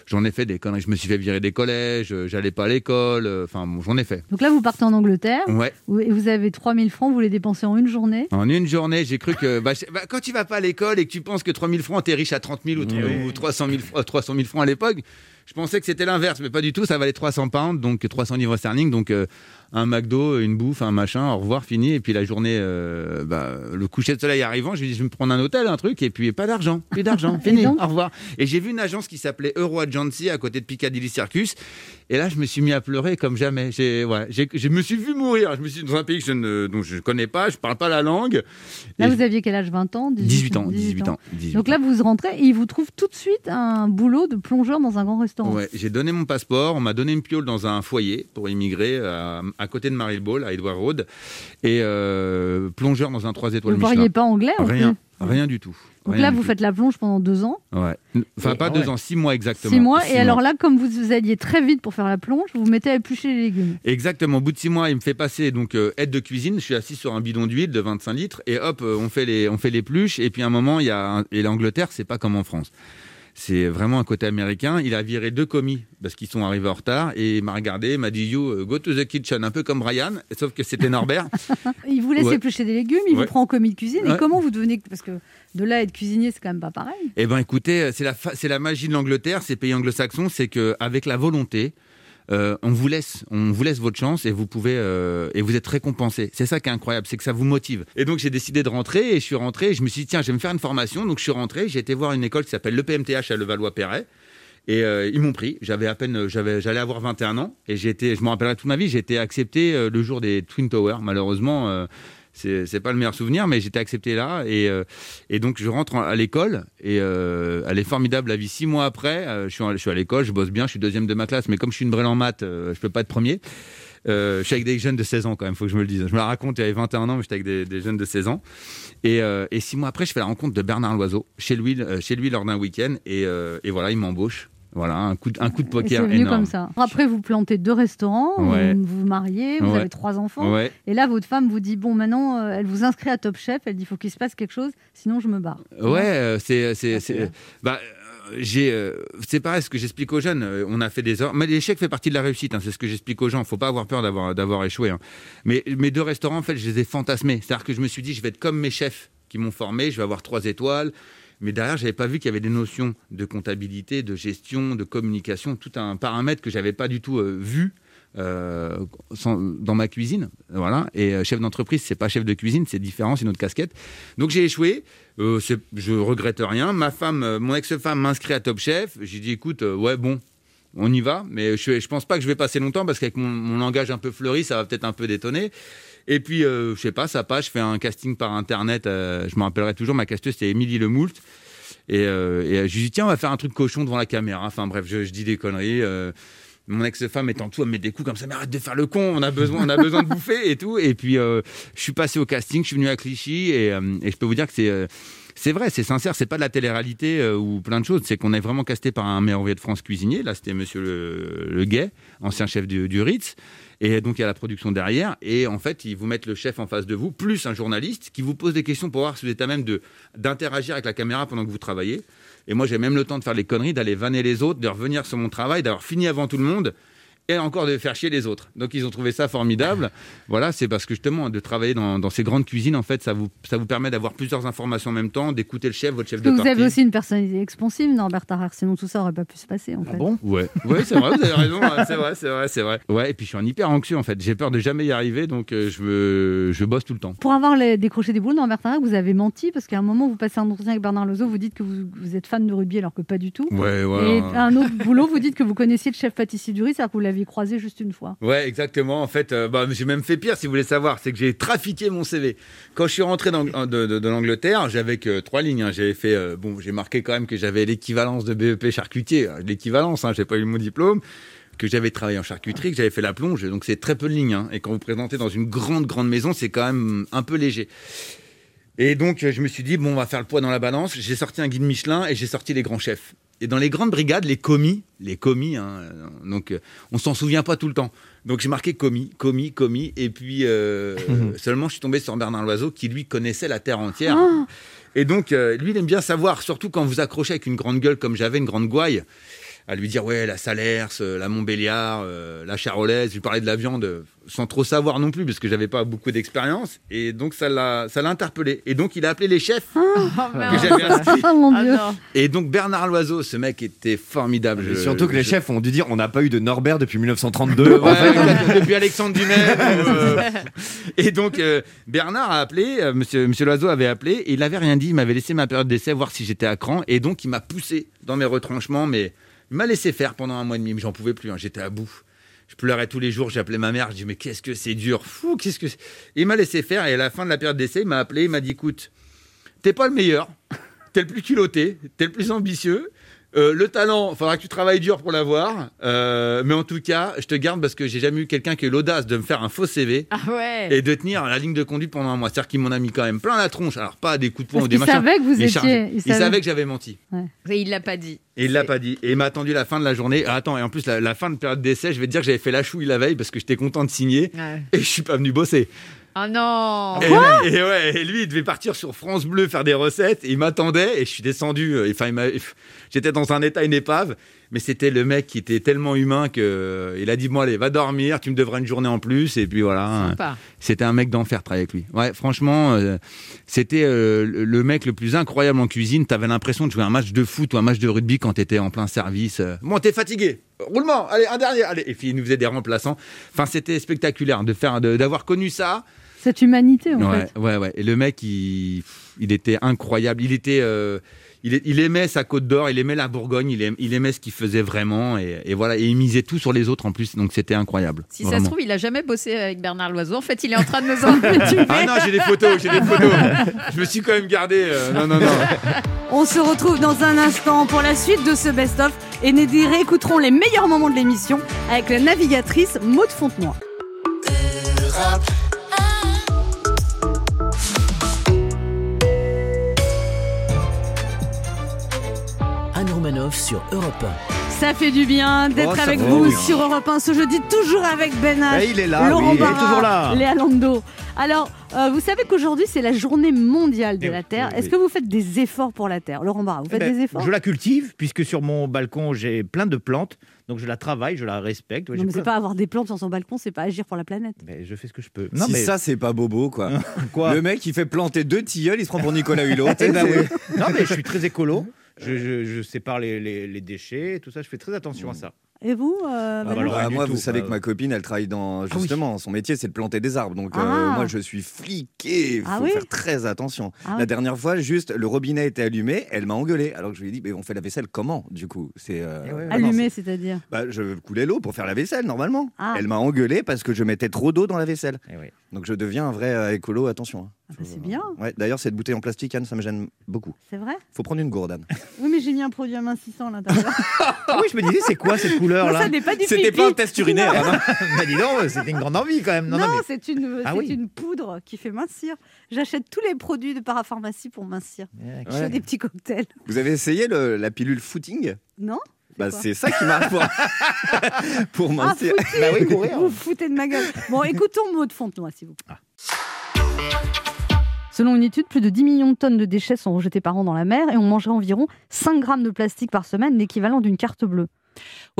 j'en ai fait des conneries. Je me suis fait virer des collèges, euh, j'allais pas à l'école, euh, enfin, bon, j'en ai fait. Donc là, vous partez en Angleterre. Ouais. vous- Et vous avez 3000 francs, vous les dépensez en une journée. En une journée, j'ai cru que bah, bah, quand tu vas pas à l'école et que tu penses que 3000 francs, t'es riche à 30 000 ou, Oui. ou 300, 000, fr- euh, 300 000 francs à l'époque, je pensais que c'était l'inverse, mais pas du tout. Ça valait 300 pounds, donc 300 livres sterling, donc euh, un McDo, une bouffe, un machin, au revoir, fini. Et puis la journée, euh, bah, le coucher de soleil arrivant, je me dis, je vais me prendre un hôtel, un truc, et puis pas d'argent, plus d'argent, fini, au revoir. Et j'ai vu une agence qui s'appelait Euro Agency à côté de Piccadilly Circus. Et là, je me suis mis à pleurer comme jamais. J'ai, ouais, j'ai- je me suis vu mourir. Je me suis dans un pays que je ne, dont je connais pas, je parle pas la langue. Là, vous aviez quel âge? 20 ans? 18 ans, 18 ans. 18 Donc là, vous rentrez et il vous trouve tout de suite un boulot de plongeur dans un grand restaurant. Ouais, j'ai donné mon passeport, on m'a donné une piole dans un foyer pour immigrer à, à côté de Marylebone, à Edward Road, et euh, plongeur dans un 3 Vous étoiles ne Michelin. parliez pas anglais en Rien, rien du tout. Donc Rien là, vous tout. faites la plonge pendant deux ans, Ouais. Enfin, Et- pas Ah deux ouais. ans, six mois exactement. six mois. Six et alors là, comme vous, vous alliez très vite pour faire la plonge, vous vous mettez à éplucher les légumes. Exactement. Au bout de six mois, il me fait passer donc euh, aide de cuisine. Je suis assis sur un bidon d'huile de 25 litres et hop, euh, on fait les on fait les pluches. Et puis à un moment, il y a un- et l'Angleterre, c'est pas comme en France. C'est vraiment un côté américain. Il a viré deux commis parce qu'ils sont arrivés en retard et il m'a regardé, il m'a dit you euh, go to the kitchen, un peu comme Brian, sauf que c'était Norbert. Il vous laisse Ouais. éplucher des légumes, il vous prend en commis de cuisine. Et comment vous devenez Parce que de là à être cuisinier, c'est quand même pas pareil. Eh ben écoutez, c'est la, fa- la magie de l'Angleterre, ces pays anglo-saxons, c'est que avec la volonté, on vous laisse, on vous laisse votre chance et vous pouvez euh, et vous êtes récompensé. C'est ça qui est incroyable, c'est que ça vous motive. Et donc j'ai décidé de rentrer et je suis rentré. Et je me suis dit tiens, je vais me faire une formation. Donc je suis rentré. J'ai été voir une école qui s'appelle le PMTH à Levallois-Perret. Et euh, ils m'ont pris. J'avais à peine, j'avais, j'allais avoir 21 ans et été, je me rappellerai toute ma vie. J'ai été accepté euh, le jour des Twin Towers. Malheureusement, euh, c'est, pas le meilleur souvenir, mais j'étais accepté là et euh, et donc je rentre en- à l'école et euh, elle est formidable la vie. Six mois après, euh, je suis, en- je suis à l'école, je bosse bien, je suis deuxième de ma classe, mais comme je suis une brêle en maths, je peux pas être premier. Je suis avec des jeunes de 16 ans quand même, faut que je me le dise. Je me la raconte, avait 21 ans, mais j'étais avec des, des jeunes de 16 ans. Et, et six mois après, je fais la rencontre de Bernard Loiseau chez lui, chez lui lors d'un week-end. Et, et voilà, il m'embauche. Voilà, un coup de, un coup de poker c'est venu énorme. comme ça. Après, vous plantez deux restaurants, Ouais. vous vous mariez, vous Ouais. avez trois enfants. Ouais. Et là, votre femme vous dit bon, maintenant, euh, elle vous inscrit à Top Chef. Elle dit faut qu'il se passe quelque chose, sinon je me barre. Ouais, euh, c'est c'est Ah, c'est bah euh, j'ai euh, c'est pareil ce que j'explique aux jeunes euh, on a fait des heures mais l'échec fait partie de la réussite hein, c'est ce que j'explique aux gens faut pas avoir peur d'avoir d'avoir échoué hein. mais mes deux restaurants en fait je les ai fantasmés c'est-à-dire que je me suis dit je vais être comme mes chefs qui m'ont formé je vais avoir trois étoiles mais derrière, j'avais pas vu qu'il y avait des notions de comptabilité, de gestion, de communication, tout un paramètre que j'avais pas du tout euh, vu euh, dans ma cuisine. Voilà. Et euh, chef d'entreprise, c'est pas chef de cuisine, c'est différent, c'est une autre casquette. Donc j'ai échoué. Euh, je regrette rien. Ma femme, mon ex-femme m'inscrit à Top Chef. J'ai dit, écoute, ouais, bon. On y va, mais je, je pense pas que je vais passer longtemps parce qu'avec mon, langage un peu fleuri, ça va peut-être un peu détonner. Et puis, euh, je sais pas, ça passe, je fais un casting par internet, euh, je me rappellerai toujours, ma casteuse c'est Émilie Lemoult. Et, euh, et je lui dis, tiens, on va faire un truc cochon devant la caméra. Enfin bref, je, je dis des conneries. Mon ex-femme étant tout, elle me met des coups comme ça, mais arrête de faire le con, on a besoin, on a besoin de bouffer et tout. Et puis, euh, je suis passé au casting, je suis venu à Clichy et, euh, et je peux vous dire que c'est. euh, c'est vrai, c'est sincère, c'est pas de la télé-réalité ou plein de choses, c'est qu'on est vraiment casté par un merveilleux de France cuisinier. Là, c'était monsieur le, le Guet, ancien chef du, du Ritz. Et donc, il y a la production derrière. Et en fait, ils vous mettent le chef en face de vous, plus un journaliste qui vous pose des questions pour voir si vous êtes à même d'interagir avec la caméra pendant que vous travaillez. Et moi, j'ai même le temps de faire les conneries, d'aller vanner les autres, de revenir sur mon travail, d'avoir fini avant tout le monde et encore de faire chier les autres. Donc ils ont trouvé ça formidable. Voilà, c'est parce que justement de travailler dans, dans ces grandes cuisines, en fait, ça vous, ça vous permet d'avoir plusieurs informations en même temps, d'écouter le chef, votre chef de vous partie. avez aussi une personnalité expansive, Norbert Tarrer, sinon tout ça aurait pas pu se passer en fait. bon? Ouais, ouais c'est vrai, vous avez raison, ouais, c'est vrai, c'est vrai, c'est vrai. Ouais, et puis je suis un hyper anxieux en fait. J'ai peur de jamais y arriver, donc euh, je, me, je bosse tout le temps. Pour avoir les- décroché des boules, Norbert Tarrer, vous avez menti parce qu'à un moment vous passez un entretien avec Bernard Lozo, vous dites que vous, vous êtes fan de rugby alors que pas du tout. Ouais, Et ouais. un autre boulot, vous dites que vous connaissiez le chef pâtissier du riz, c'est-à-dire que vous l'aviez croisé juste une fois. Ouais, exactement. En fait, euh, bah, j'ai même fait pire, si vous voulez savoir, c'est que j'ai trafiqué mon CV. Quand je suis rentré dans- de, l'Angleterre, j'avais que trois lignes. hein. J'avais fait, euh, bon, j'ai marqué quand même que j'avais l'équivalence de BEP charcutier, euh, l'équivalence. Hein, j'ai pas eu mon diplôme, que j'avais travaillé en charcuterie, que j'avais fait la plonge. Donc c'est très peu de lignes. hein. Et quand vous présentez dans une grande grande maison, c'est quand même un peu léger. Et donc, je me suis dit, bon, on va faire le poids dans la balance. J'ai sorti un guide Michelin et j'ai sorti les grands chefs. Et dans les grandes brigades, les commis, les commis, hein, donc euh, on s'en souvient pas tout le temps. Donc j'ai marqué commis, commis, commis. Et puis euh, seulement, je suis tombé sur Bernard Loiseau qui, lui, connaissait la terre entière. Ah Et donc, euh, lui, il aime bien savoir, surtout quand vous accrochez avec une grande gueule comme j'avais, une grande gouaille, à lui dire, ouais, la Salers, euh, la Montbéliard, euh, la Charolaise. Je lui parlais de la viande euh, sans trop savoir non plus, parce que j'avais pas beaucoup d'expérience. Et donc, ça l'a ça l'a interpellé. Et donc, il a appelé les chefs que j'avais inscrits. Ah mon Ah. Et donc, Bernard Loiseau, ce mec était formidable. Je- surtout que les chefs ont dû dire on n'a pas eu de Norbert depuis 1932. Ouais, En fait, depuis Alexandre euh, et donc euh, Bernard a appelé, euh, Monsieur Monsieur Loiseau avait appelé, et il n'avait rien dit. Il m'avait laissé ma période d'essai voir si j'étais à cran, et donc il m'a poussé dans mes retranchements, mais il m'a laissé faire pendant un mois et demi. Mais j'en pouvais plus, hein, j'étais à bout. Je pleurais tous les jours, j'appelais ma mère, je dis mais qu'est-ce que c'est dur, fou, qu'est-ce que il m'a laissé faire, et à la fin de la période d'essai, il m'a appelé, il m'a dit écoute, t'es pas le meilleur, t'es le plus culotté, t'es le plus ambitieux. Euh, le talent, faudra que tu travailles dur pour l'avoir. Euh, mais en tout cas, je te garde parce que j'ai jamais eu quelqu'un qui a eu l'audace de me faire un faux CV Ah ouais. et de tenir la ligne de conduite pendant un mois. C'est-à-dire qu'il m'en a mis quand même plein la tronche. Alors pas des coups de poing ou des machins. savait que vous étiez. chargé. Il, savait. savait que j'avais menti. Et il l'a pas dit. Et il l'a pas dit. Et il m'a attendu la fin de la journée. Ah, attends, et en plus, la, la fin de période d'essai, je vais te dire que j'avais fait la chouille la veille parce que j'étais content de signer et je suis pas venu bosser. Ah non. Et, et ouais, et lui, il devait partir sur France Bleu faire des recettes. Et il m'attendait et je suis descendu. euh, Enfin, j'étais dans un état, une épave. Mais c'était le mec qui était tellement humain que euh, il a dit bon allez, va dormir. Tu me devras une journée en plus. Et puis voilà. C'était un mec d'enfer travailler avec lui. Ouais, franchement, euh, c'était euh, le mec le plus incroyable en cuisine. T'avais l'impression de jouer un match de foot ou un match de rugby quand t'étais en plein service. Bon, t'es fatigué. Roulement. Allez, un dernier. Allez. Et puis il nous faisait des remplaçants. Enfin, c'était spectaculaire de faire, d'avoir connu ça. Cette humanité en Ouais, fait. ouais, ouais. Et le mec, il, il était incroyable. Il était, euh, il, il aimait sa Côte d'Or, il aimait la Bourgogne, il aimait, il aimait ce qu'il faisait vraiment, et, et voilà. Et il misait tout sur les autres en plus, donc c'était incroyable. Si ça se trouve, il a jamais bossé avec Bernard Loiseau. En fait, il est en train de nous en Ah non, j'ai des photos, j'ai des photos. Je me suis quand même gardé. euh, non, non, non. On se retrouve dans un instant pour la suite de ce best-of et nous réécouterons les meilleurs moments de l'émission avec la navigatrice Maud Fontenoy. Sur Europe Ça fait du bien d'être Oh, avec vous sur Europe 1 ce jeudi, toujours avec Ben H, Eh, il est là, Laurent oui, il est Barra, toujours là. Léa Lando. Alors, euh, vous savez qu'aujourd'hui, c'est la journée mondiale de Eh la Terre. oui, Est-ce que vous faites des efforts pour la Terre? Laurent Barra, vous Eh faites ben, des efforts? Je la cultive, puisque sur mon balcon, j'ai plein de plantes. Donc je la travaille, je la respecte. Ouais, Non, mais c'est pas avoir des plantes sur son balcon, c'est pas agir pour la planète. Mais je fais ce que je peux. si ça, c'est pas bobo, quoi. quoi? Le mec, il fait planter deux tilleuls, il se prend pour Nicolas Hulot. Eh ben oui. Non, mais je suis très écolo. Je, je- je sépare les, les- les déchets, tout ça. Je fais très attention à ça. Et vous euh, bah, Manu Ah, moi, tout. vous savez Euh, que ma copine, elle travaille dans. oui. Justement, son métier, c'est de planter des arbres. Donc, euh, Ah. moi, je suis fliqué. Il faut Ah oui faire très attention. Ah oui. La dernière fois, juste, le robinet était allumé. Elle m'a engueulé. Alors que je lui ai dit, mais on fait la vaisselle comment, du coup? C'est. euh, Eh ah Allumé, c'est-à-dire c'est- bah, Je coulais l'eau pour faire la vaisselle, normalement. Ah. Elle m'a engueulé parce que je mettais trop d'eau dans la vaisselle. Eh oui. Donc, je deviens un vrai euh, écolo. Attention. hein. Ah bah, C'est bien, Ouais, D'ailleurs, cette bouteille en plastique, Anne, ça me gêne beaucoup. c'est vrai? Faut prendre une gourde, Anne. Oui, mais j'ai mis un produit amincissant à l'intérieur. Ah oui, je me disais, c'est quoi cette couleur Non, là? ça n'est pas du C'était pipi. pas un test urinaire. hein, non Bah dis donc, c'était une grande envie quand même. Non, Non, non, mais- c'est une, Ah c'est oui. une poudre qui fait mincir. J'achète tous les produits de parapharmacie pour mincir. Je fais des petits cocktails. Vous avez essayé le- la pilule footing? Non bah, C'est ça qui marche pour, pour Ah, mincir. foutu Bah oui, courir. Vous vous foutez de ma gueule. Bon, écoutons Maud Fontenoy, s'il vous plaît. Selon une étude, plus de 10 millions de tonnes de déchets sont rejetés par an dans la mer et on mangerait environ 5 grammes de plastique par semaine, l'équivalent d'une carte bleue.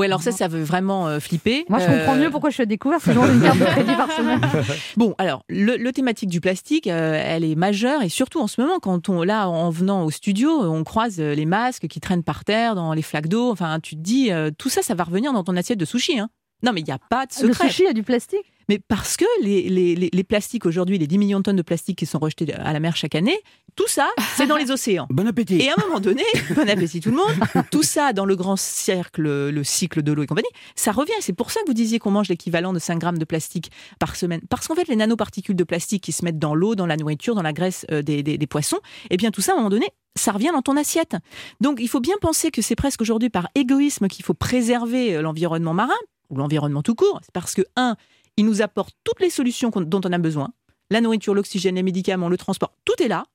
Ouais, alors ça, ça veut vraiment euh, flipper. Moi, je Euh, comprends mieux pourquoi je suis à découvert, c'est genre une carte de crédit par semaine. Bon, alors, le, le thématique du plastique, euh, elle est majeure et surtout en ce moment, quand on, là, en venant au studio, on croise euh, les masques qui traînent par terre, dans les flaques d'eau. Enfin, tu te dis, euh, tout ça, ça va revenir dans ton assiette de sushi. Hein. Non, mais il n'y a pas de Le secret. sushi a du plastique? Mais parce que les, les, les, les plastiques aujourd'hui, les 10 millions de tonnes de plastique qui sont rejetés à la mer chaque année, tout ça, c'est dans les océans. Bon appétit. Et à un moment donné, bon appétit tout le monde, tout ça dans le grand cercle, le cycle de l'eau et compagnie, ça revient. C'est pour ça que vous disiez qu'on mange l'équivalent de 5 grammes de plastique par semaine. Parce qu'en fait, les nanoparticules de plastique qui se mettent dans l'eau, dans la nourriture, dans la graisse euh, des, des- des poissons, eh bien tout ça, à un moment donné, ça revient dans ton assiette. Donc il faut bien penser que c'est presque aujourd'hui par égoïsme qu'il faut préserver euh, l'environnement marin, ou l'environnement tout court. C'est parce que, un, il nous apporte toutes les solutions dont on a besoin. La nourriture, l'oxygène, les médicaments, le transport, tout est là.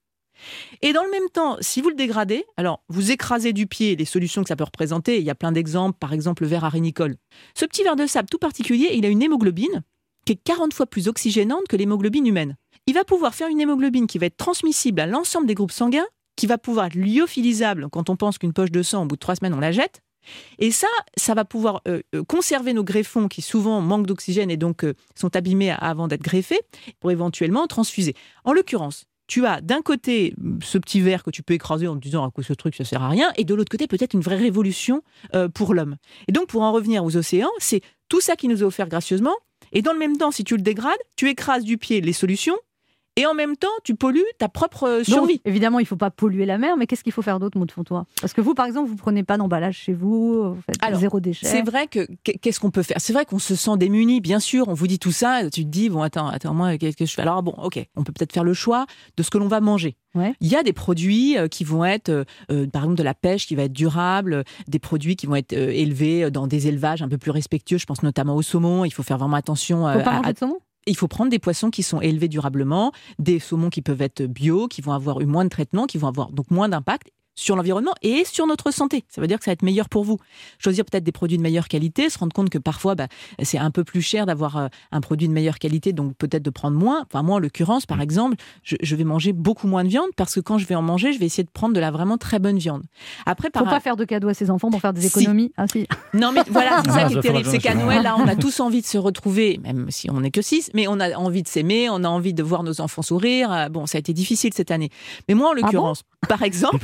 Et dans le même temps, si vous le dégradez, alors vous écrasez du pied les solutions que ça peut représenter. Il y a plein d'exemples, par exemple le verre arénicole. Ce petit verre de sable tout particulier, il a une hémoglobine qui est 40 fois plus oxygénante que l'hémoglobine humaine. Il va pouvoir faire une hémoglobine qui va être transmissible à l'ensemble des groupes sanguins, qui va pouvoir être lyophilisable quand on pense qu'une poche de sang, au bout de trois semaines, on la jette. Et ça, ça va pouvoir euh, euh, conserver nos greffons qui souvent manquent d'oxygène et donc euh, sont abîmés avant d'être greffés pour éventuellement transfuser. En l'occurrence, tu as d'un côté ce petit verre que tu peux écraser en te disant à quoi ce truc ça sert à rien, et de l'autre côté peut-être une vraie révolution pour l'homme. Et donc pour en revenir aux océans, c'est tout ça qui nous est offert gracieusement, et dans le même temps, si tu le dégrades, tu écrases du pied les solutions, et en même temps, tu pollues ta propre euh, Donc, survie. évidemment, il ne faut pas polluer la mer, mais qu'est-ce qu'il faut faire d'autre, Maud Fontois Parce que vous, par exemple, vous prenez pas d'emballage chez vous, vous faites Alors, zéro déchet. C'est vrai que qu'est- qu'est-ce qu'on peut faire? C'est vrai qu'on se sent démuni, bien sûr. On vous dit tout ça, tu te dis bon attends, attends moi qu'est-ce que je fais? Alors bon, ok, on peut peut-être faire le choix de ce que l'on va manger. Ouais. Il y a des produits euh, qui vont être, euh, par exemple, de la pêche qui va être durable, des produits qui vont être euh, élevés dans des élevages un peu plus respectueux. Je pense notamment au saumon. Il faut faire vraiment attention. faut pas à- manger de saumon? Il faut prendre des poissons qui sont élevés durablement, des saumons qui peuvent être bio, qui vont avoir eu moins de traitement, qui vont avoir donc moins d'impact sur l'environnement et sur notre santé. Ça veut dire que ça va être meilleur pour vous. Choisir peut-être des produits de meilleure qualité, se rendre compte que parfois bah, c'est un peu plus cher d'avoir euh, un produit de meilleure qualité, donc peut-être de prendre moins. Enfin moi en l'occurrence, par exemple, je, je vais manger beaucoup moins de viande parce que quand je vais en manger, je vais essayer de prendre de la vraiment très bonne viande. Après, par faut pas faire de cadeaux à ses enfants pour faire des Si. économies. Ah si. non, mais voilà, c'est ça Ah, qui ça est terrible. C'est qu'à. Noël, là, on a tous envie de se retrouver, même si on n'est que six, mais on a envie de s'aimer, on a envie de voir nos enfants sourire. Euh, Bon, ça a été difficile cette année. Mais moi, en bon? l'occurrence, par exemple,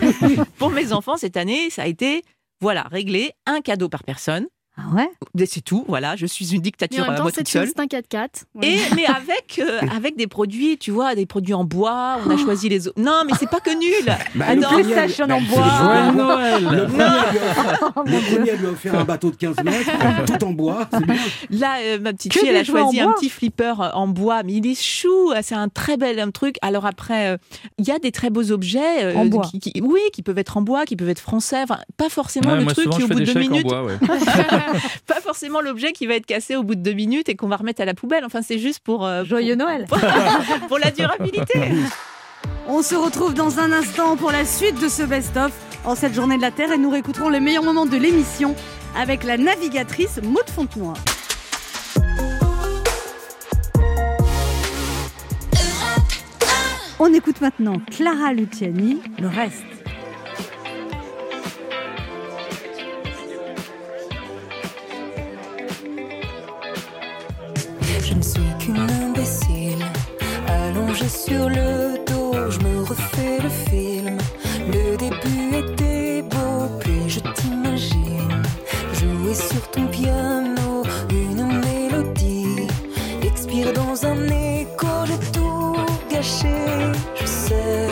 pour mes enfants, cette année, ça a été, voilà, réglé un cadeau par personne. Ah ouais? C'est tout, voilà, je suis une Mais dictature en même temps, moi c'est toute seule. c'est un 4x4. Et mais avec euh, avec des produits, tu vois, des produits en bois. On a choisi les autres. Non, mais c'est pas que nul. Ah, le Attends. PlayStation en Le bois. Noël. Le premier, Non. lui a offert, Oh, le lui a offert un bateau de 15 mètres, tout en bois. C'est bien. Là, euh, ma petite Que fille, elle a choisi un petit flipper euh, en bois, mais il est chou. C'est un très bel un truc. Alors après, euh, il y a des très beaux objets, euh, En bois. Qui, qui- oui, qui peuvent être en bois, qui peuvent être français. Enfin, pas forcément Ouais, le moi, truc souvent, qui je au fais bout de des deux en minutes, bois, ouais. pas forcément l'objet qui va être cassé au bout de deux minutes et qu'on va remettre à la poubelle. Enfin, c'est juste pour euh, Joyeux Noël. pour, pour la durabilité. On se retrouve dans un instant pour la suite de ce best-of en cette journée de la Terre et nous réécouterons les meilleurs moments de l'émission avec la navigatrice Maud Fontenoy. On écoute maintenant Clara Luciani, le reste. je ne suis qu'une imbécile. Allongée sur le dos, je me refais le film. Le début était beau, puis je t'imagine. Jouer sur ton piano une mélodie. Expire dans un écho, j'ai tout gâché. Je sais,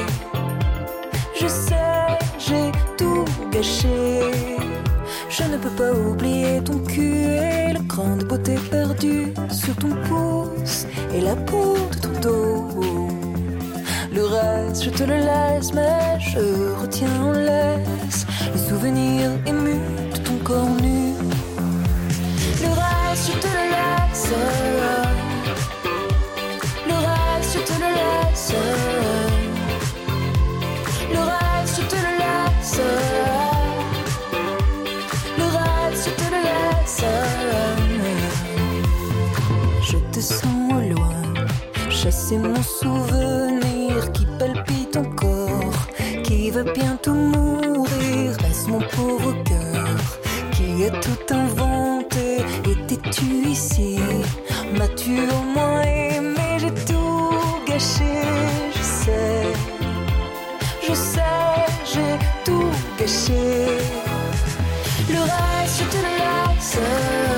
je sais, j'ai tout gâché. Je ne peux pas oublier ton cul et le cran de beauté perdu sur ton pouce et la peau de ton dos. Le reste, je te le laisse, mais je retiens en laisse les souvenirs émus de ton corps nu. Le reste, je te le laisse. Chasser mon souvenir qui palpite encore, qui va bientôt mourir. Laisse mon pauvre cœur qui a tout inventé. Étais-tu ici? M'as-tu au moins aimé? J'ai tout gâché, je sais. Je sais, j'ai tout gâché. Le reste, je te laisse.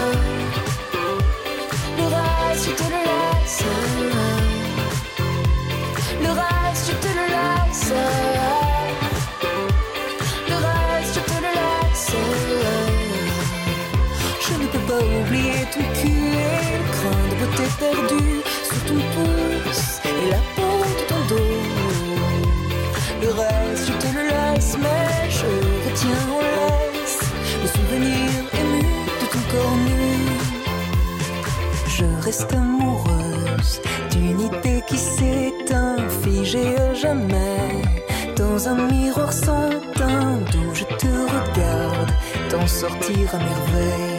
Sortir à merveille.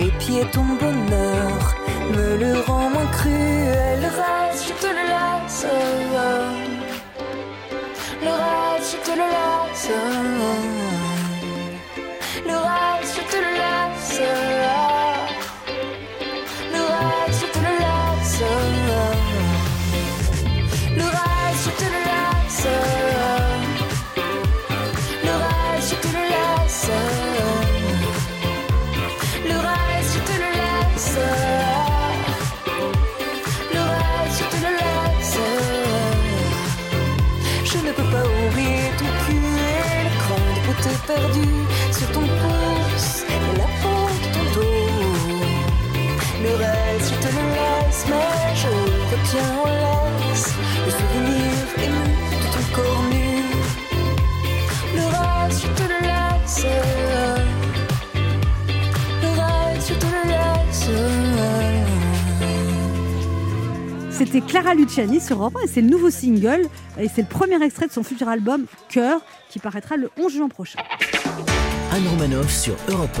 Et pied ton bonheur me le rend moins cruel. Le reste, je te le laisse. Le reste, je te le laisse. De beauté perdu sur ton pouce et la peau de ton dos. Le reste, je te le laisse, mais je retiens en laisse le souvenir ému de ton corps nu. Le reste, je te le laisse. Le reste, je te le laisse. C'était Clara Luciani sur Europe 1 et c'est le nouveau single et c'est le premier extrait de son futur album Cœur qui paraîtra le 11 juin prochain. Anne Romanoff sur Europe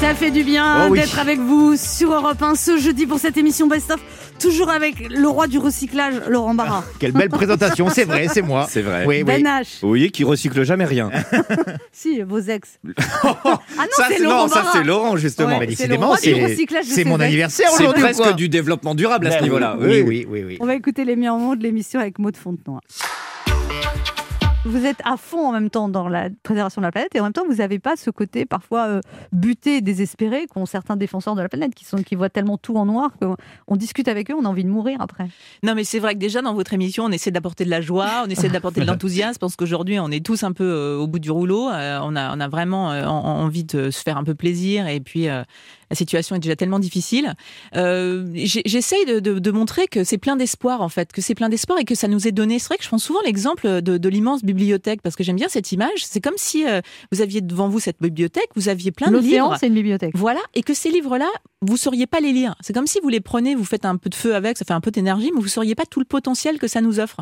Ça fait du bien Oh oui. d'être avec vous sur Europe 1 ce jeudi pour cette émission Best of. Toujours avec le roi du recyclage, Laurent Barra. Quelle belle présentation, c'est vrai, c'est moi. C'est vrai. Oui, oui. Ben H. Oui, qui recycle jamais rien. Si, vos ex. ah non, ça, c'est Laurent non, ça Barra. c'est Laurent justement. Ouais, c'est décidément, mon anniversaire C'est presque du développement durable à ce Ben niveau-là. Oui, oui, oui, oui. On va écouter les meilleurs moments de l'émission avec Maud Fontenoy. Vous êtes à fond en même temps dans la préservation de la planète et en même temps vous n'avez pas ce côté parfois euh, buté désespéré qu'ont certains défenseurs de la planète qui, sont, qui voient tellement tout en noir qu'on discute avec eux, on a envie de mourir après. Non, mais c'est vrai que déjà dans votre émission, on essaie d'apporter de la joie, on essaie d'apporter de l'enthousiasme, parce qu'aujourd'hui, on est tous un peu euh, au bout du rouleau. Euh, on, a, on a vraiment euh, en- envie de se faire un peu plaisir, et puis euh, la situation est déjà tellement difficile. Euh, J'essaye de, de- de montrer que c'est plein d'espoir, en fait, que c'est plein d'espoir et que ça nous est donné. C'est vrai que je prends souvent l'exemple de, de l'immense bibliothèque, parce que j'aime bien cette image. C'est comme si euh, vous aviez devant vous cette bibliothèque, vous aviez plein de L'océan, livres. c'est une bibliothèque. Voilà, et que ces livres-là, vous sauriez pas les lire. C'est comme si vous les prenez, vous faites un peu de feu avec, ça fait un peu d'énergie, mais vous sauriez pas tout le potentiel que ça nous offre.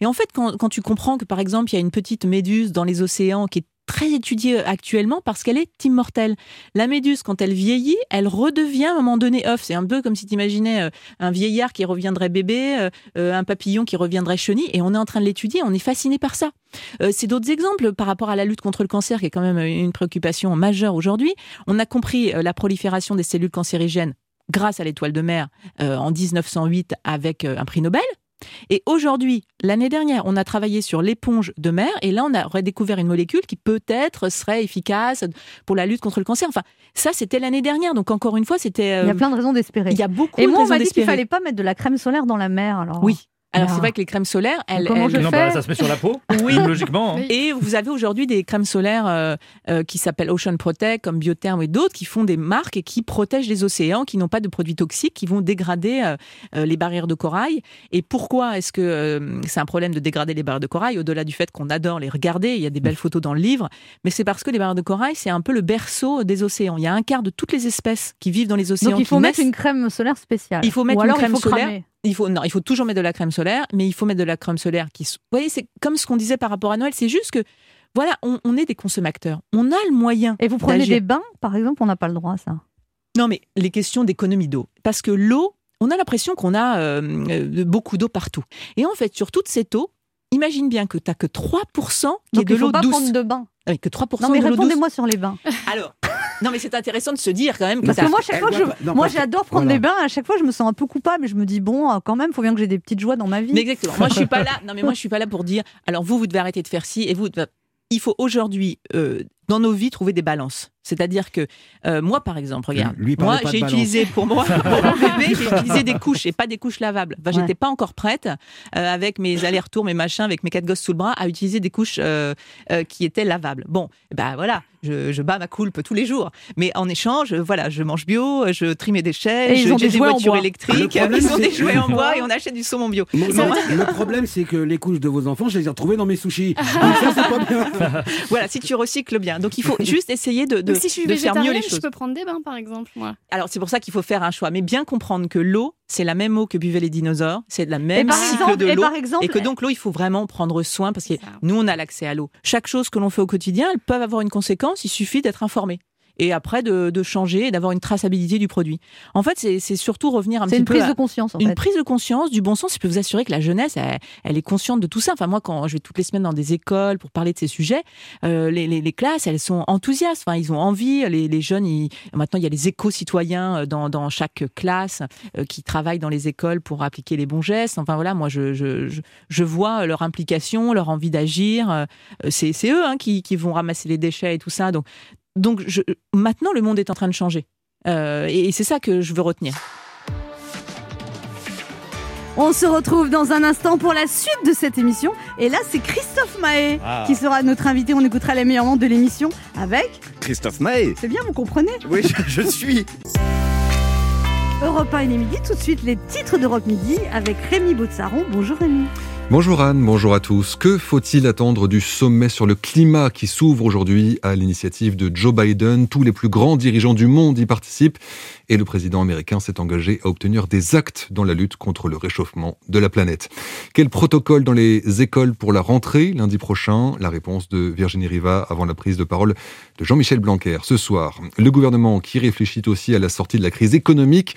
Et en fait, quand, quand tu comprends que par exemple, il y a une petite méduse dans les océans qui est très étudiée actuellement parce qu'elle est immortelle. La méduse, quand elle vieillit, elle redevient à un moment donné œuf. C'est un peu comme si tu imaginais un vieillard qui reviendrait bébé, euh, euh, un papillon qui reviendrait chenille, et on est en train de l'étudier, on est fasciné par ça. Euh, c'est d'autres exemples par rapport à la lutte contre le cancer, qui est quand même une préoccupation majeure aujourd'hui. On a compris euh, la prolifération des cellules cancérigènes grâce à l'étoile de mer euh, en 1908 avec euh, un prix Nobel. Et aujourd'hui, l'année dernière, on a travaillé sur l'éponge de mer et là, on a redécouvert une molécule qui peut-être serait efficace pour la lutte contre le cancer. Enfin, ça, c'était l'année dernière. Donc, encore une fois, c'était. Il y a plein de raisons d'espérer. Il y a beaucoup Et de moi, on raisons m'a dit qu'il d'espérer. fallait pas mettre de la crème solaire dans la mer. Alors, Oui. Alors Ah. c'est vrai que les crèmes solaires, elles, Comment elles- je Non, fais bah, ça se met sur la peau, Oui. logiquement. hein. Et vous avez aujourd'hui des crèmes solaires euh, euh, qui s'appellent Ocean Protect, comme Biotherm et d'autres, qui font des marques et qui protègent les océans, qui n'ont pas de produits toxiques, qui vont dégrader euh, les barrières de corail. Et pourquoi est-ce que euh, c'est un problème de dégrader les barrières de corail Au-delà du fait qu'on adore les regarder, il y a des belles photos dans le livre, mais c'est parce que les barrières de corail, c'est un peu le berceau des océans. Il y a un quart de toutes les espèces qui vivent dans les océans. Donc il faut qui mettre naissent. une crème solaire spéciale. Il faut mettre Ou une alors crème il faut solaire. cramer. Il faut, non, il faut toujours mettre de la crème solaire, mais il faut mettre de la crème solaire qui. Vous voyez, c'est comme ce qu'on disait par rapport à Noël, c'est juste que, voilà, on, on est des consommateurs. On a le moyen. Et vous prenez des bains, par exemple, on n'a pas le droit à ça. Non, mais les questions d'économie d'eau. Parce que l'eau, on a l'impression qu'on a euh, euh, beaucoup d'eau partout. Et en fait, sur toute cette eau, imagine bien que tu n'as que 3% qui Donc est de il faut l'eau pas douce. prendre de bain. Oui, que 3% Non mais de l'eau douce. répondez-moi sur les bains. Alors, non, mais c'est intéressant de se dire quand même que Parce que moi, chaque fois, moi j'adore prendre des bains. À chaque fois, je me sens un peu coupable. Je me dis bon, euh, quand même, faut bien que j'ai des petites joies dans ma vie. Mais exactement. Moi, je suis pas là. Non, mais moi, je suis pas là pour dire. Alors, vous, vous devez arrêter de faire ci et vous. Il faut aujourd'hui, euh, dans nos vies, trouver des balances. C'est-à-dire que euh, moi, par exemple, regarde, Lui, moi, j'ai utilisé pour moi, pour mon bébé, j'ai utilisé des couches et pas des couches lavables. Enfin, Ouais. j'étais pas encore prête euh, avec mes allers-retours, mes machins, avec mes quatre gosses sous le bras, à utiliser des couches euh, euh, qui étaient lavables. Bon, ben voilà, je, je bats ma coulpe tous les jours. Mais en échange, voilà, je mange bio, je trie mes déchets, Et ils je- ont j'ai des des voitures électriques, Le problème, ils ont des jouets en bois et on achète du saumon bio. Mon- non, le problème, c'est que les couches de vos enfants, je les ai retrouvées dans mes sushis. Donc ça, c'est pas bien. Voilà, si tu recycles bien. Donc il faut juste essayer de, de, Si je suis de faire mieux je peux prendre des bains, par exemple, moi. Alors c'est pour ça qu'il faut faire un choix, mais bien comprendre que l'eau, c'est la même eau que buvaient les dinosaures, c'est la Et même cycle exemple- de et l'eau, exemple- et que donc l'eau, il faut vraiment prendre soin parce que nous, on a l'accès à l'eau. Chaque chose que l'on fait au quotidien, elles peuvent avoir une conséquence. Il suffit d'être informé. Et après, de, de changer et d'avoir une traçabilité du produit. En fait, c'est c'est surtout revenir un C'est petit une peu prise à- de conscience, en une fait. prise de conscience, du bon sens. Je peux vous assurer que la jeunesse, elle, elle est consciente de tout ça. Enfin, moi, quand je vais toutes les semaines dans des écoles pour parler de ces sujets, euh, les, les- les classes, elles sont enthousiastes. Enfin, ils ont envie. Les, les jeunes, ils- maintenant, il y a les éco-citoyens euh, dans, dans chaque classe euh, qui travaillent dans les écoles pour appliquer les bons gestes. Enfin, voilà, moi, je, je, je, je vois leur implication, leur envie d'agir. Euh, C'est c'est eux hein, qui, qui vont ramasser les déchets et tout ça. Donc, donc je, maintenant, le monde est en train de changer. Euh, et et c'est ça que je veux retenir. On se retrouve dans un instant pour la suite de cette émission. Et là, c'est Christophe Mahé Ah. qui sera notre invité. On écoutera les meilleurs moments de l'émission avec. Christophe Maé. C'est bien, vous comprenez Oui, je, je suis. Europe 1 et midi. Tout de suite, les titres d'Europe Midi avec Rémi Bautsaron. Bonjour Rémi. Bonjour Anne, bonjour à tous. Que faut-il attendre du sommet sur le climat qui s'ouvre aujourd'hui à l'initiative de Joe Biden? Tous les plus grands dirigeants du monde y participent et le président américain s'est engagé à obtenir des actes dans la lutte contre le réchauffement de la planète. Quel protocole dans les écoles pour la rentrée lundi prochain? La réponse de Virginie Riva avant la prise de parole de Jean-Michel Blanquer ce soir. Le gouvernement qui réfléchit aussi à la sortie de la crise économique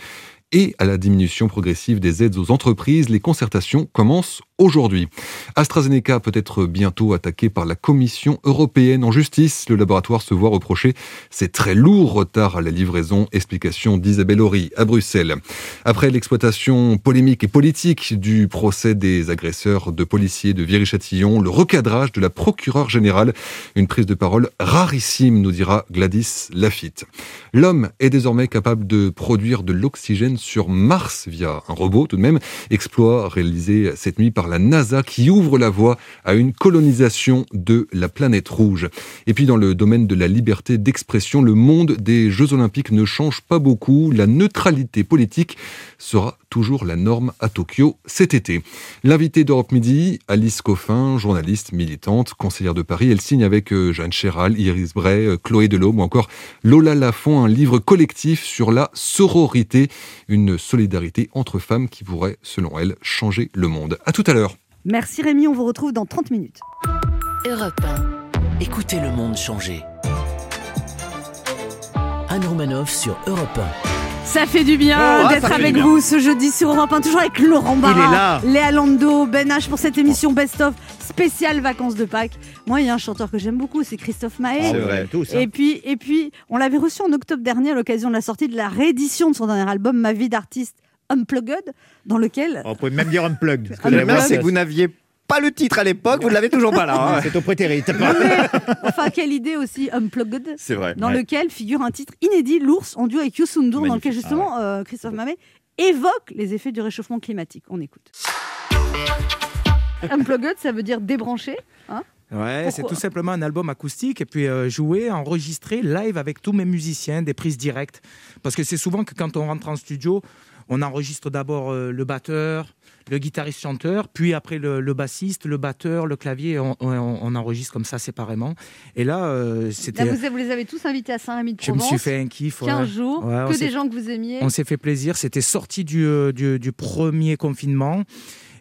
et à la diminution progressive des aides aux entreprises. Les concertations commencent aujourd'hui. AstraZeneca peut être bientôt attaqué par la Commission européenne en justice. Le laboratoire se voit reprocher ses très lourds retards à la livraison. Explication d'Isabelle Horry à Bruxelles. Après l'exploitation polémique et politique du procès des agresseurs de policiers de Viry-Châtillon, le recadrage de la procureure générale, une prise de parole rarissime, nous dira Gladys Lafitte. L'homme est désormais capable de produire de l'oxygène sur Mars via un robot tout de même. Exploit réalisé cette nuit par la NASA qui ouvre la voie à une colonisation de la planète rouge. Et puis dans le domaine de la liberté d'expression, le monde des Jeux Olympiques ne change pas beaucoup. La neutralité politique sera toujours la norme à Tokyo cet été. L'invité d'Europe Midi, Alice Coffin, journaliste, militante, conseillère de Paris, elle signe avec euh, Jeanne Chéral, Iris Bray, euh, Chloé Delhomme ou encore Lola Lafont un livre collectif sur la sororité, une solidarité entre femmes qui pourrait, selon elle, changer le monde. À tout à l'heure. Merci Rémi, on vous retrouve dans 30 minutes. Europe 1. Écoutez le monde changer. Anne Romanoff sur Europe Ça fait du bien Oh, d'être ça fait du avec bien. vous ce jeudi sur Europe 1, toujours avec Laurent Barra, Il est là. Léa Lando, Ben H pour cette émission Best of spéciale vacances de Pâques. Moi, il y a un chanteur que j'aime beaucoup, c'est Christophe Maé. Ah, c'est vrai, tous, hein. Et puis, et puis, on l'avait reçu en octobre dernier à l'occasion de la sortie de la réédition de son dernier album Ma vie d'artiste Unplugged, dans lequel On peut même dire unplugged. parce que Ah, voix, bien, C'est que vous n'aviez pas le titre à l'époque, vous ne l'avez toujours pas là. hein. C'est au prétérite. Enfin, quelle idée aussi, Unplugged. C'est vrai. Dans Ouais. lequel figure un titre inédit, L'ours en duo avec Youssou N'Dour, dans lequel Magnifique. justement euh, Christophe Mamet évoque les effets du réchauffement climatique. On écoute. Unplugged, ça veut dire débranché. Hein? Ouais, c'est tout simplement un album acoustique et puis euh, jouer, enregistrer live avec tous mes musiciens, des prises directes. Parce que c'est souvent que quand on rentre en studio, on enregistre d'abord euh, le batteur, le guitariste-chanteur, puis après le, le bassiste, le batteur, le clavier, on, on- on enregistre comme ça séparément. Et là, euh, c'était... Là, vous, vous les avez tous invités à Saint-Rémy de Je me suis fait un kiff. ouais. 15 jours, Ouais, on que des gens que vous aimiez. On s'est fait plaisir. C'était sorti du, euh, du, du premier confinement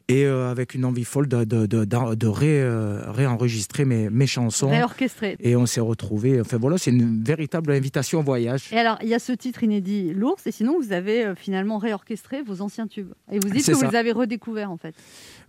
et euh, avec une envie folle de, de, de, ré, euh, réenregistrer mes, mes chansons. Réorchestré. Et on s'est retrouvés. Enfin voilà, c'est une véritable invitation au voyage. Et alors, il y a ce titre inédit, L'ours, et sinon, vous avez euh, finalement réorchestré vos anciens tubes. Et vous dites que vous les avez redécouverts, en fait.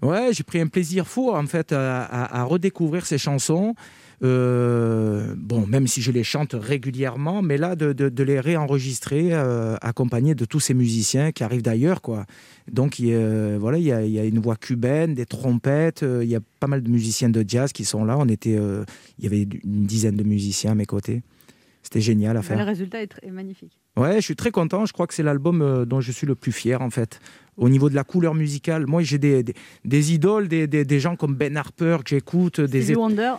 Ouais, j'ai pris un plaisir fou en fait à, à- à redécouvrir ces chansons. Euh, bon, même si je les chante régulièrement, mais là de, de- de les réenregistrer, euh, accompagné de tous ces musiciens qui arrivent d'ailleurs, quoi. Donc il y a, voilà, il y, a, il y a une voix cubaine, des trompettes, euh, il y a pas mal de musiciens de jazz qui sont là. On était, il y avait une dizaine de musiciens à mes côtés. C'était génial à Le faire. résultat est, magnifique. Ouais, je suis très content. Je crois que c'est l'album dont je suis le plus fier, en fait. Au niveau de la couleur musicale, moi, j'ai des, des, des idoles, des, des, gens comme Ben Harper que j'écoute. des Wonder.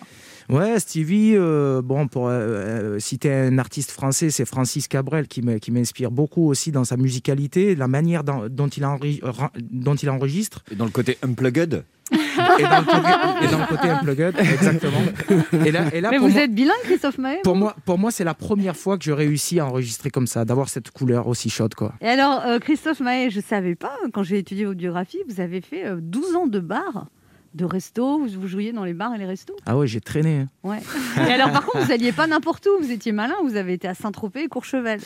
Ouais, Stevie, euh, bon, pour euh, euh, citer un artiste français, c'est Francis Cabrel qui m'inspire beaucoup aussi dans sa musicalité, la manière dont, dont il, dont enregistre. Et dans le côté unplugged Et dans le côté, et dans le côté unplugged, exactement. Et là, et là Mais vous moi- êtes bilingue, Christophe Maé pour moi, pour moi c'est la première fois que je réussis à enregistrer comme ça, d'avoir cette couleur aussi chaude, quoi. Et alors, euh, Christophe Maé, je ne savais pas, quand j'ai étudié votre biographie, vous avez fait euh, 12 ans de bar, de resto, vous, vous jouiez dans les bars et les restos? Ah ouais, j'ai traîné. hein. Ouais. Et alors, par contre, vous n'alliez pas n'importe où, vous étiez malin, vous avez été à Saint-Tropez et Courchevel.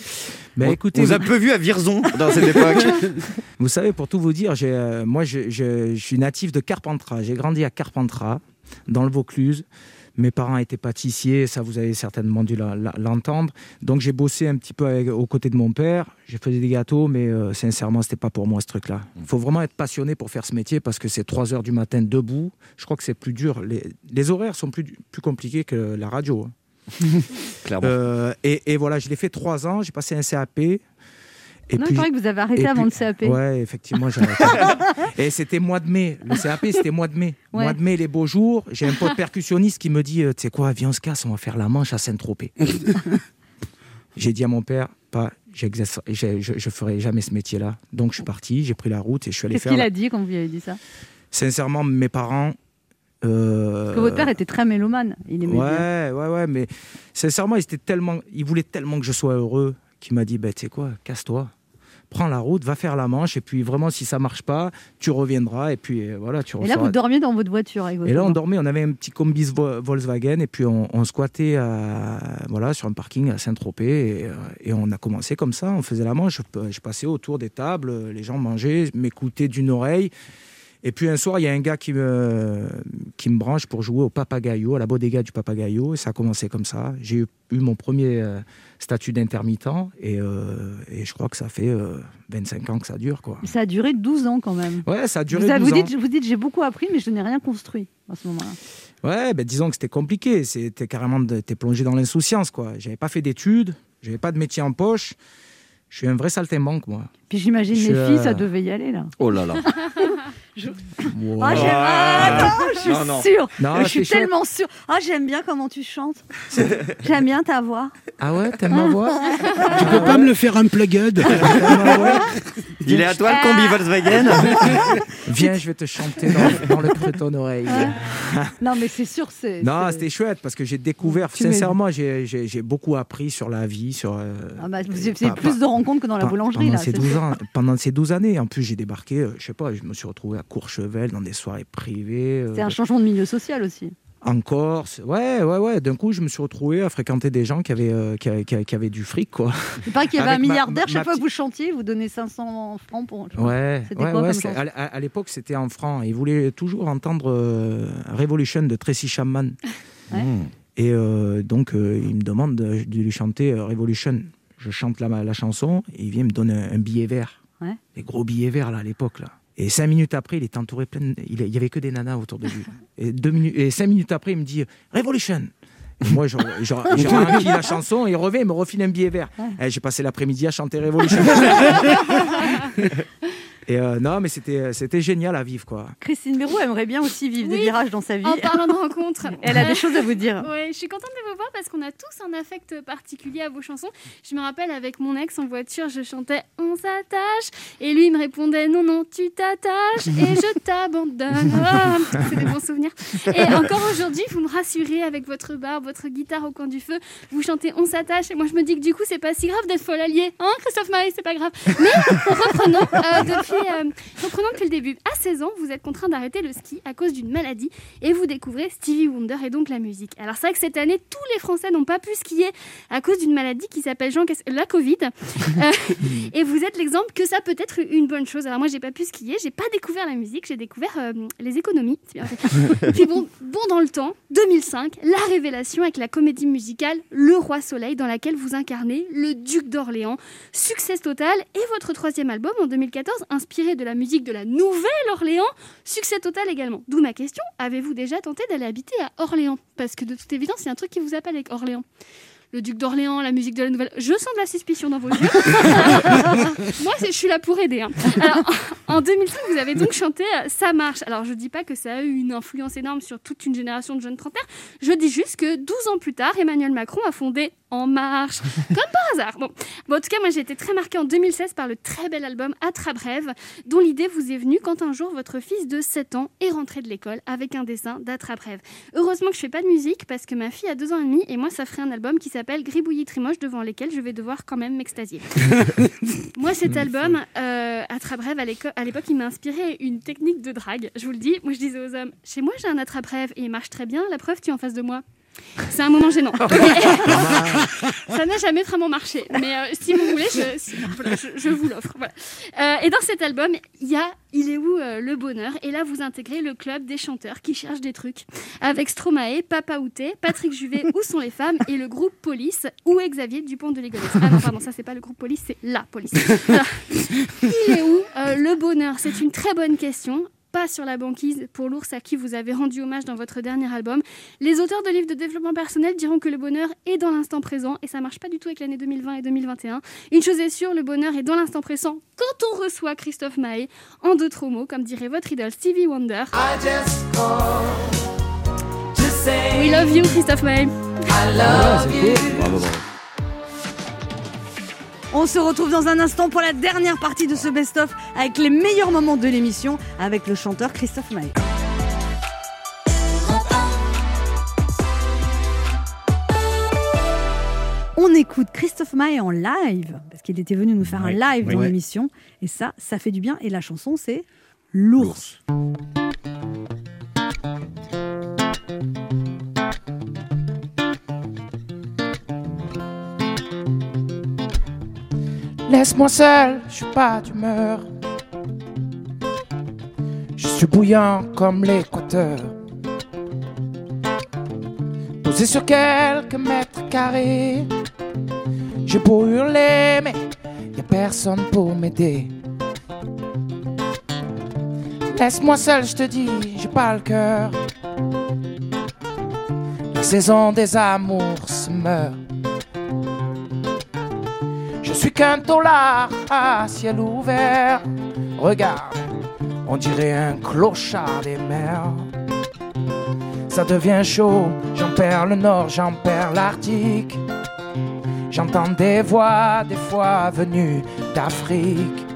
Mais On- écoutez, on vous a peu vu à Virzon dans cette époque. Vous savez, pour tout vous dire, j'ai, euh, moi, je, je- je suis natif de Carpentras. J'ai grandi à Carpentras, dans le Vaucluse. Mes parents étaient pâtissiers, ça vous avez certainement dû l'entendre. Donc j'ai bossé un petit peu avec- aux côtés de mon père. J'ai fait des gâteaux, mais euh, sincèrement, c'était pas pour moi ce truc-là. Il faut vraiment être passionné pour faire ce métier parce que c'est 3 heures du matin debout. Je crois que c'est plus dur. Les, les horaires sont plus, plus compliqués que la radio. hein. Clairement. Euh, et, et voilà, je l'ai fait 3 ans. J'ai passé un CAP. Et non, il paraît que vous avez arrêté avant puis- le CAP. Ouais, effectivement, j'ai arrêté. Et c'était mois de mai. Le CAP, c'était mois de mai. Ouais. Mois de mai, les beaux jours. J'ai un pote percussionniste qui me dit euh, Tu sais quoi, viens, on se casse, on va faire la manche à Saint-Tropez. j'ai dit à mon père Pas, je, je ferai jamais ce métier-là. Donc, je suis parti, j'ai pris la route et je suis allé Qu'est-ce faire. qu'il la- a dit quand vous lui avez dit ça? Sincèrement, mes parents. euh, Parce que votre père était très mélomane. Il aimait bien. Ouais, ouais, ouais, mais sincèrement, il, était tellement, il voulait tellement que je sois heureux qu'il m'a dit, bah, tu sais quoi, casse-toi, prends la route, va faire la manche, et puis vraiment, si ça marche pas, tu reviendras, et puis euh, voilà, tu Et là, vous dormiez dans votre voiture avec votre Et là, on dormait, on avait un petit combis Vo- Volkswagen, et puis on, on squattait à- voilà, sur un parking à Saint-Tropez, et, euh, et on a commencé comme ça, on faisait la manche, je, je passais autour des tables, les gens mangeaient, m'écoutaient d'une oreille. Et puis un soir, il y a un gars qui me, qui me branche pour jouer au Papagayo, à la bodega du Papagayo. Et ça a commencé comme ça. J'ai eu, eu mon premier euh, statut d'intermittent. Et, euh, et je crois que ça fait euh, 25 ans que ça dure. Quoi. Ça a duré 12 ans quand même. Ouais, ça a duré vous, avez- 12 vous ans. dites, vous dites j'ai beaucoup appris, mais je n'ai rien construit à ce moment-là. Ouais, ben disons que c'était compliqué. C'était carrément, de- t'es plongé dans l'insouciance, quoi. J'avais pas fait d'études, j'avais pas de métier en poche. Je suis un vrai saltimbanque, moi. Puis j'imagine les filles, euh, ça devait y aller là. Oh là là. Je- Wow. Ah, j'aime- ah, non, je suis Non, non. sûre. Non, je suis tellement sûre. Ah, j'aime bien comment tu chantes. J'aime bien ta voix. Ah ouais, t'aimes ma voix Tu peux pas me le faire unplugged Il est à toi le combi Volkswagen Viens, je vais te chanter dans, dans le creux de ton oreille. Non, mais c'est sûr, c'est. Non, c'était chouette parce que j'ai découvert, Tu sincèrement, j'ai- beaucoup appris sur la vie, sur. euh, Ah bah, vous avez pas- plus pas- de rencontres que dans la boulangerie pendant là. Ces c'est 12 sûr. ans, pendant ces 12 années, en plus, j'ai débarqué, euh, je sais pas, je me suis retrouvé à Courchevel dans des soirées privées. euh, C'est un changement de milieu social aussi. en Corse. Ouais, ouais, ouais. D'un coup, je me suis retrouvé à fréquenter des gens qui avaient, euh, qui, avaient- qui avaient- qui avaient du fric, quoi. Il paraît qu'il y avait Avec un milliardaire, ma- chaque ma fois que vous chantiez, vous donnez 500 francs pour. Ouais, C'était ouais, quoi ouais, comme c'est- chanson à, l'époque, c'était en franc. Il voulait toujours entendre euh, Revolution de Tracy Chapman. Ouais. Et euh, donc, euh, il me demande de, de lui chanter euh, Revolution. Je chante la, la chanson et il vient me donner un, un billet vert. Ouais. Des gros billets verts, là, à l'époque, là. Et cinq minutes après, il était entouré plein Il y avait que des nanas autour de lui. Et, deux minutes, et cinq minutes après, il me dit Revolution. Et moi, j'ai rempli la chanson il revient, il me refile un billet vert. Et J'ai passé l'après-midi à chanter Revolution. Et euh, non, mais c'était c'était génial à vivre, quoi. Christine Béroux aimerait bien aussi vivre des virages dans sa vie. En parlant de rencontres. Elle a des choses à vous dire. Oui, je suis contente de vous voir parce qu'on a tous un affect particulier à vos chansons. Je me rappelle avec mon ex en voiture, je chantais On s'attache et lui il me répondait Non, non, tu t'attaches et je t'abandonne. Ah, c'est des bons souvenirs. Et encore aujourd'hui, vous me rassurez avec votre barbe, votre guitare au coin du feu. Vous chantez On s'attache et moi je me dis que du coup c'est pas si grave d'être folle alliée. Hein, Christophe Maé, c'est pas grave. Mais reprenons, euh, depuis, euh, reprenons depuis le début. À 16 ans, vous êtes contraint d'arrêter le ski à cause d'une maladie et vous découvrez Stevie Wonder et donc la musique. Alors c'est vrai que cette année, tous les Français n'ont pas pu skier à cause d'une maladie qui s'appelle Jean Cass- la Covid. Euh, et vous êtes l'exemple que ça peut être une bonne chose. Alors moi, j'ai pas pu skier, j'ai pas découvert la musique, j'ai découvert euh, les économies. C'est bien fait. Puis bon, bon dans le temps, 2005, la révélation avec la comédie musicale Le Roi Soleil, dans laquelle vous incarnez le duc d'Orléans. Succès total. Et votre troisième album en 2014, inspiré de la musique de la Nouvelle-Orléans, succès total également. D'où ma question, avez-vous déjà tenté d'aller habiter à Orléans? Parce que de toute évidence, a un truc qui vous appelle avec Orléans. Le duc d'Orléans, la musique de la Nouvelle... Je sens de la suspicion dans vos yeux. Moi, je suis là pour aider. hein. Alors, en 2005, vous avez donc chanté euh, Ça marche. Alors, je dis pas que ça a eu une influence énorme sur toute une génération de jeunes trentenaires. Je dis juste que 12 ans plus tard, Emmanuel Macron a fondé En Marche. Comme par hasard. Bon. Bon, en tout cas, moi, j'ai été très marquée en 2016 par le très bel album Attrape-Rêve, dont l'idée vous est venue quand un jour votre fils de 7 ans est rentré de l'école avec un dessin d'Attrape-Rêve. Heureusement que je fais pas de musique parce que ma fille a 2 ans et demi et moi, ça ferait un album qui s'appelle Gribouillis Trimoche devant lesquels je vais devoir quand même m'extasier. Moi, cet album, euh, Attrape-Rêve, à l'époque, il m'a inspiré une technique de drague. Je vous le dis, moi, je disais aux hommes, chez moi, j'ai un Attrape-Rêve et il marche très bien. La preuve, tu es en face de moi. C'est un moment gênant. Ça n'a jamais vraiment marché. Mais euh, si vous voulez, je, si- voilà, je- je vous l'offre. Voilà. Euh, et dans cet album, il y a Il est où euh, le bonheur? Et là, vous intégrez le club des chanteurs qui cherchent des trucs. Avec Stromae, Papa Outé, Patrick Juvet, Où sont les femmes? Et le groupe Police, où est Xavier Dupont de Ligonnès Ah non, pardon, ça, c'est pas le groupe Police, c'est la police. Il est où le bonheur? C'est une très bonne question. Pas sur la banquise pour l'ours à qui vous avez rendu hommage dans votre dernier album. Les auteurs de livres de développement personnel diront que le bonheur est dans l'instant présent et ça marche pas du tout avec l'année 2020 et 2021. Une chose est sûre, le bonheur est dans l'instant présent quand on reçoit Christophe Maé. En d'autres mots, comme dirait votre idole Stevie Wonder. We love you, Christophe Maé. On se retrouve dans un instant pour la dernière partie de ce best-of avec les meilleurs moments de l'émission avec le chanteur Christophe Maé. On écoute Christophe Maé en live parce qu'il était venu nous faire Oui, un live oui. dans l'émission et ça, ça fait du bien. Et la chanson, c'est L'ours. Laisse-moi seul, je suis pas d'humeur. Je suis bouillant comme l'équateur. Posé sur quelques mètres carrés. J'ai beau hurler, mais y a personne pour m'aider. Laisse-moi seul, je te dis, j'ai pas le cœur. La saison des amours se meurt. Je suis qu'un dollar à ciel ouvert. Regarde, on dirait un clochard des mers. Ça devient chaud, j'en perds le nord, j'en perds l'Arctique. J'entends des voix, des fois venues d'Afrique.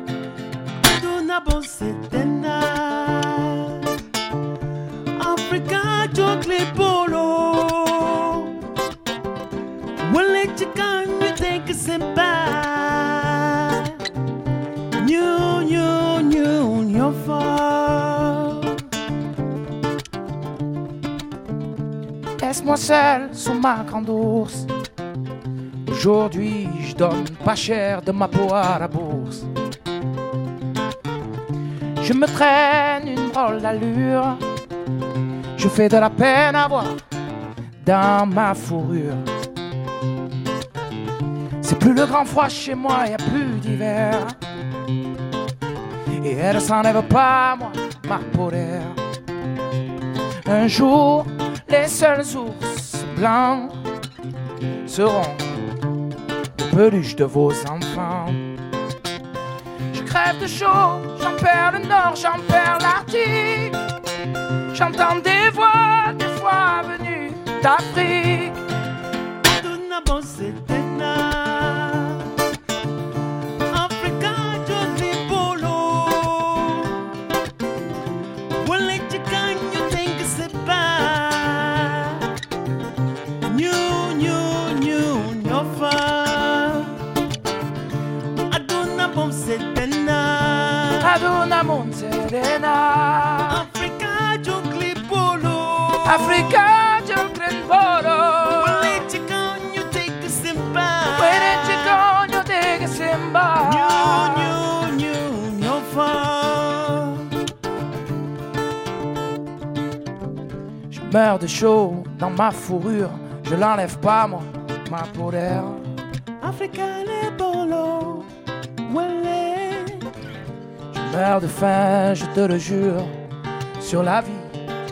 Laisse-moi seul sous ma grande ours. Aujourd'hui, je donne pas cher de ma peau à la bourse. Je me traîne une drôle d'allure. Je fais de la peine à voir dans ma fourrure. C'est plus le grand froid chez moi, y a plus d'hiver. Et elle s'enlève pas, moi, ma d'air. Un jour, les seuls ours blancs seront les peluches de vos enfants. Je crève de chaud, j'en perds le nord, j'en perds l'Arctique. J'entends des voix, des fois venues d'Afrique. Meurs de chaud dans ma fourrure. Je l'enlève pas moi, ma peau d'air. Je meurs de faim, je te le jure, sur la vie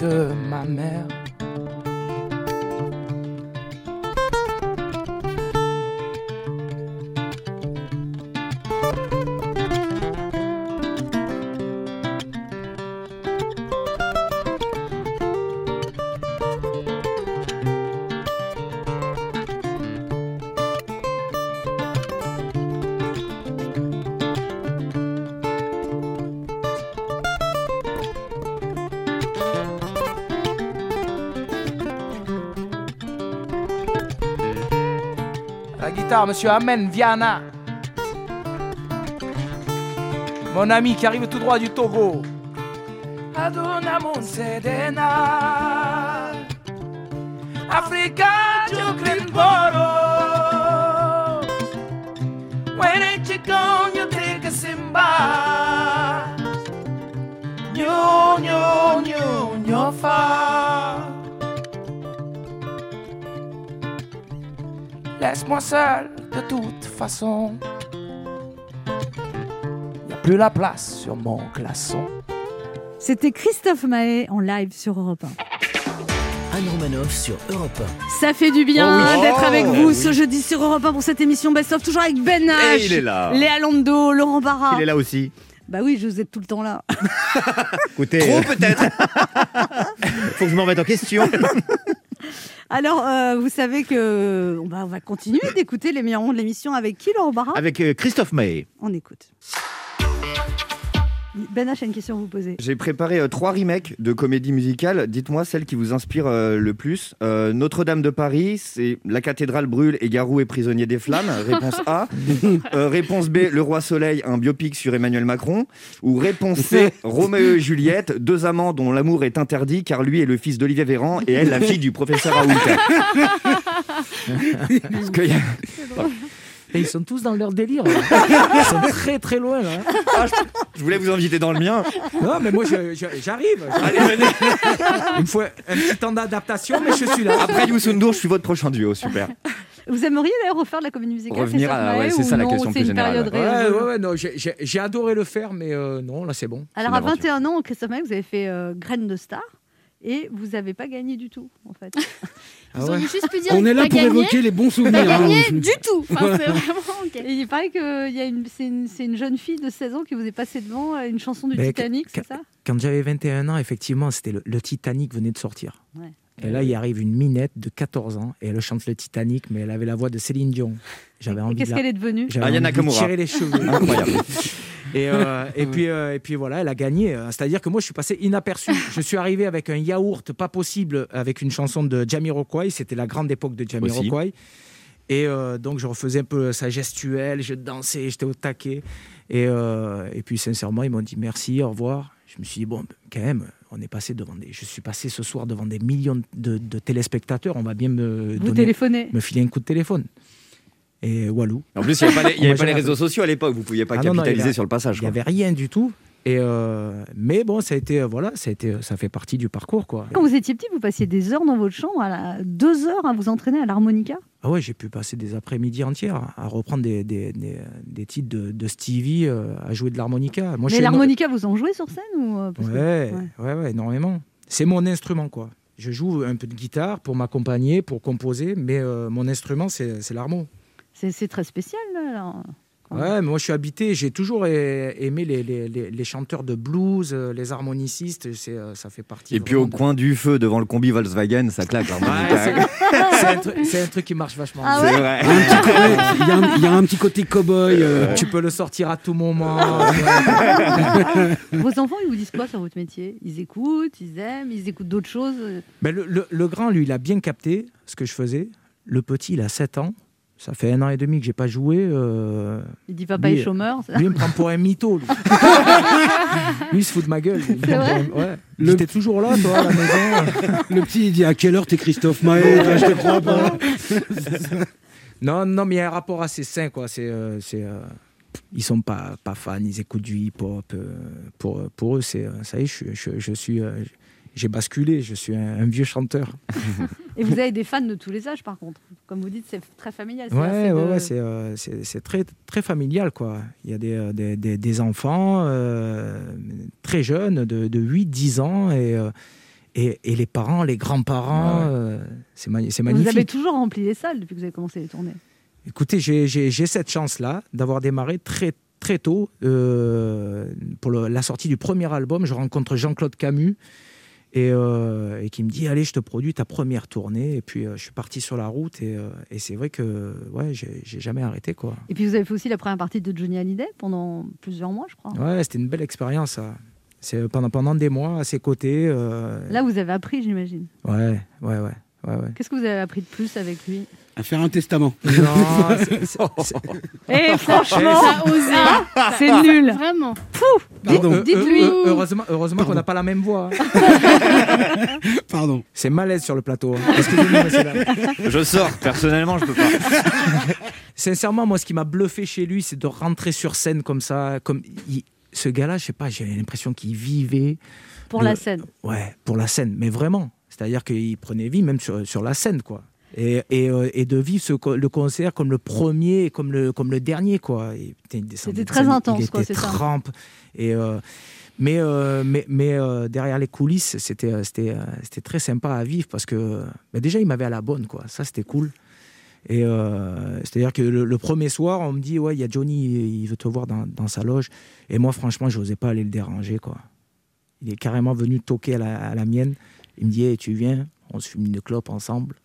de ma mère. Monsieur Amen Viana. Mon ami qui arrive tout droit du Togo. Aduna Monsedena. Africa Jukrimboro. When you gone, you take a simba. Nyo, nyo, nyo, nyo, fa. Laisse-moi seul façon. Y a plus la place sur mon glaçon. C'était Christophe Mahé en live sur Europe 1. Anne Romanoff sur Europe Ça fait du bien Oh oui. d'être Oh, avec vous oui. ce jeudi sur Europe 1 pour cette émission Best of, toujours avec Ben H, Et il est là. Léa Lando, Laurent Barra. Il est là aussi. Bah oui, je vous ai tout le temps là. Écoutez, Trop euh, peut-être. faut que je me remette en question. Alors, euh, vous savez que on va, on va continuer d'écouter les meilleurs moments de l'émission avec qui, Laurent Barra Avec euh, Christophe Maé. On écoute. Ben H a une question à vous poser. J'ai préparé euh, trois remakes de comédies musicales. Dites-moi celle qui vous inspire euh, le plus. Euh, Notre-Dame de Paris, c'est La cathédrale brûle et Garou est prisonnier des flammes. Réponse A. Euh, réponse B, Le Roi Soleil, un biopic sur Emmanuel Macron. Ou réponse C, Roméo et Juliette, deux amants dont l'amour est interdit car lui est le fils d'Olivier Véran et elle la fille du professeur Raoult. Parce qu'il y a- Et ils sont tous dans leur délire. là. Ils sont très très loin là. Ah, je, je voulais vous inviter dans le mien. Non, mais moi j'arrive. Allez, venez. Il me faut un petit temps d'adaptation, mais je suis là. Après Youssou N'Dour, je suis votre prochain duo. Super. Vous aimeriez d'ailleurs refaire de la comédie musicale Revenir à- ouais, c'est ça la non, question plus générale. Ouais, ouais, ouais, non, j'ai- adoré le faire, mais euh, non, là c'est bon. Alors à aventure. 21 ans, Christophe Maé, vous avez fait euh, Graine de Star et vous n'avez pas gagné du tout en fait. Ah Ils ouais. ont juste pu dire On est là pas pour évoquer les bons pas souvenirs. hein. gagné du tout. Enfin, Ouais. c'est vraiment ok. Et il paraît que il y a une, c'est une, c'est une jeune fille de 16 ans qui vous est passée devant euh, une chanson du Mais Titanic, c'est ça? Quand j'avais 21 ans, effectivement, c'était le, le Titanic venait de sortir. Ouais. Et là, il arrive une minette de 14 ans et elle chante le Titanic, mais elle avait la voix de Céline Dion. J'avais envie Qu'est-ce de la- qu'elle est devenue? J'avais envie de tirer les cheveux. Incroyable. Et, euh, et, puis, euh, et puis voilà, elle a gagné. C'est-à-dire que moi, je suis passé inaperçu. Je suis arrivé avec un yaourt pas possible avec une chanson de Jamiroquai. C'était la grande époque de Jamiroquai. Et euh, donc, je refaisais un peu sa gestuelle, je dansais, j'étais au taquet. Et, euh, et puis, sincèrement, ils m'ont dit merci, au revoir. Je me suis dit, bon, quand même, on est passé devant des. Je suis passé ce soir devant des millions de, de téléspectateurs. On va bien me, Vous donner- téléphonez. me filer un coup de téléphone. Et Walou. En plus, il n'y avait pas les, il y avait Moi, pas les j'avais- réseaux sociaux à l'époque. Vous ne pouviez pas Ah non, non, capitaliser a- sur le passage. Il n'y avait rien du tout. Et euh, mais bon, ça a été, euh, voilà, ça, a été, ça fait partie du parcours. Quoi. Quand vous étiez petit, vous passiez des heures dans votre chambre, à la- deux heures à vous entraîner à l'harmonica? Ah ouais, j'ai pu passer des après-midi entières à reprendre des, des, des, des titres de, de Stevie, euh, à jouer de l'harmonica. Moi, Mais l'harmonica, vous en jouez sur scène ou que- Ouais, ouais. ouais, énormément. C'est mon instrument, quoi. Je joue un peu de guitare pour m'accompagner, pour composer, mais euh, mon instrument, c'est c'est l'harmo. C'est c'est très spécial. là, alors. Ouais, mais moi je suis habité, j'ai toujours aimé les, les, les- les chanteurs de blues, euh, les harmonicistes, c'est, euh, ça fait partie. Et puis au de- coin du feu, devant le combi Volkswagen, ça claque. hein. Ouais, c'est- c'est un, truc- c'est un truc qui marche vachement Ah bien. ouais C'est vrai. Un petit côté- Il y, a un- il y a un petit côté cow-boy. euh. Tu peux le sortir à tout moment. Vos enfants, ils vous disent quoi sur votre métier? Ils écoutent, ils aiment, ils écoutent d'autres choses Ben, le, le- le grand, lui, il a bien capté ce que je faisais. Le petit, il a 7 ans. Ça fait un an et demi que j'ai pas joué. euh, Il dit papa lui, est chômeur. ça. Lui, il me prend pour un mytho. Lui, Lui, il se fout de ma gueule. C'est vrai pour toujours là, toi, à la maison. Le petit, il dit à quelle heure t'es Christophe Maé Je te crois pas. Non, non, mais il y a un rapport assez sain, quoi. C'est, euh, c'est, euh, ils sont pas, pas fans, ils écoutent du hip-hop. pour, pour eux, c'est, ça y est, je, suis- je, je suis, j'ai basculé, je suis un, un vieux chanteur. Et vous avez des fans de tous les âges, par contre. Comme vous dites, c'est très familial. assez Ouais, ouais, de- ouais, c'est, euh, très, très familial, quoi. Il y a des, euh, des, des- des enfants euh, très jeunes, de, de 8-10 ans, et, euh, et, et les parents, les grands-parents, euh, c'est, ma- c'est Vous magnifique. avez toujours rempli les salles depuis que vous avez commencé les tournées. Écoutez, j'ai- cette chance-là d'avoir démarré très très tôt. euh, pour le- la sortie du premier album, je rencontre Jean-Claude Camus et, euh, et qui me dit Allez, je te produis ta première tournée. Et puis, euh, je suis parti sur la route et, euh, et c'est vrai que ouais, j'ai jamais arrêté. quoi. Et puis vous avez fait aussi la première partie de Johnny Hallyday pendant plusieurs mois, je crois. Ouais, c'était une belle expérience. C'est pendant, pendant des mois à ses côtés. Là, vous avez appris, j'imagine. ouais, ouais, ouais. Ouais, ouais. Qu'est-ce que vous avez appris de plus avec lui À faire un testament. Non, c'est- c'est- c'est- Eh, franchement, Ça osé. ah, c'est nul. Vraiment. Pardon. Euh, Dites-lui. euh, euh, heureusement heureusement qu'on n'a pas la même voix. hein. Pardon. C'est malaise sur le plateau. hein. Excusez-moi, monsieur, là. Je sors, personnellement, je peux pas. Sincèrement, moi, ce qui m'a bluffé chez lui, c'est de rentrer sur scène comme ça. Comme il- ce gars-là, je sais pas, j'ai l'impression qu'il vivait. Pour la scène. Ouais, pour la scène, mais vraiment. C'est-à-dire qu'il prenait vie même sur, sur la scène, quoi. Et, et, euh, et de vivre ce, le concert comme le premier comme le, comme le dernier, quoi. C'était très intense, il quoi, c'est ça. Et, euh, mais mais, mais, mais, euh, derrière les coulisses, c'était euh, c'était euh, c'était très sympa à vivre parce que bah, déjà, il m'avait à la bonne, quoi. Ça, c'était cool. Et euh, c'est-à-dire que le, le premier soir, on me dit ouais, il y a Johnny, il veut te voir dans, dans sa loge. Et moi, franchement, je n'osais pas aller le déranger, quoi. Il est carrément venu toquer à la, à la mienne. Il me dit Hey, tu viens, on se fume une clope ensemble.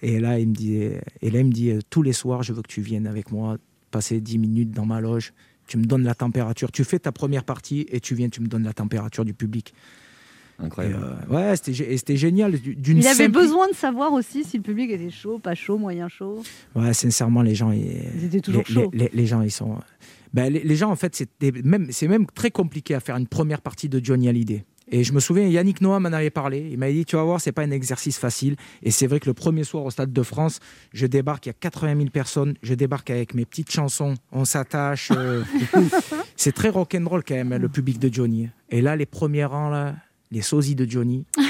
Et là, il me dit, et là, il me dit euh, tous les soirs, je veux que tu viennes avec moi, passer 10 minutes dans ma loge. Tu me donnes la température. Tu fais ta première partie et tu viens, tu me donnes la température du public. Incroyable. Et, euh, ouais, c'était génial. Il avait besoin de savoir aussi si le public était chaud, pas chaud, moyen chaud. Ouais, sincèrement, les gens, ils, Ils étaient toujours les, chauds. les- les- les gens, ils sont. Ben, les, les gens, en fait, c'était même, c'est même très compliqué à faire une première partie de Johnny Hallyday. Et je me souviens, Yannick Noah m'en avait parlé. Il m'a dit, tu vas voir, c'est pas un exercice facile. Et c'est vrai que le premier soir au Stade de France, je débarque, il y a 80 000 personnes. Je débarque avec mes petites chansons. On s'attache. euh, c'est très rock'n'roll quand même, hein, le public de Johnny. Et là, les premiers rangs, là, les sosies de Johnny. qui,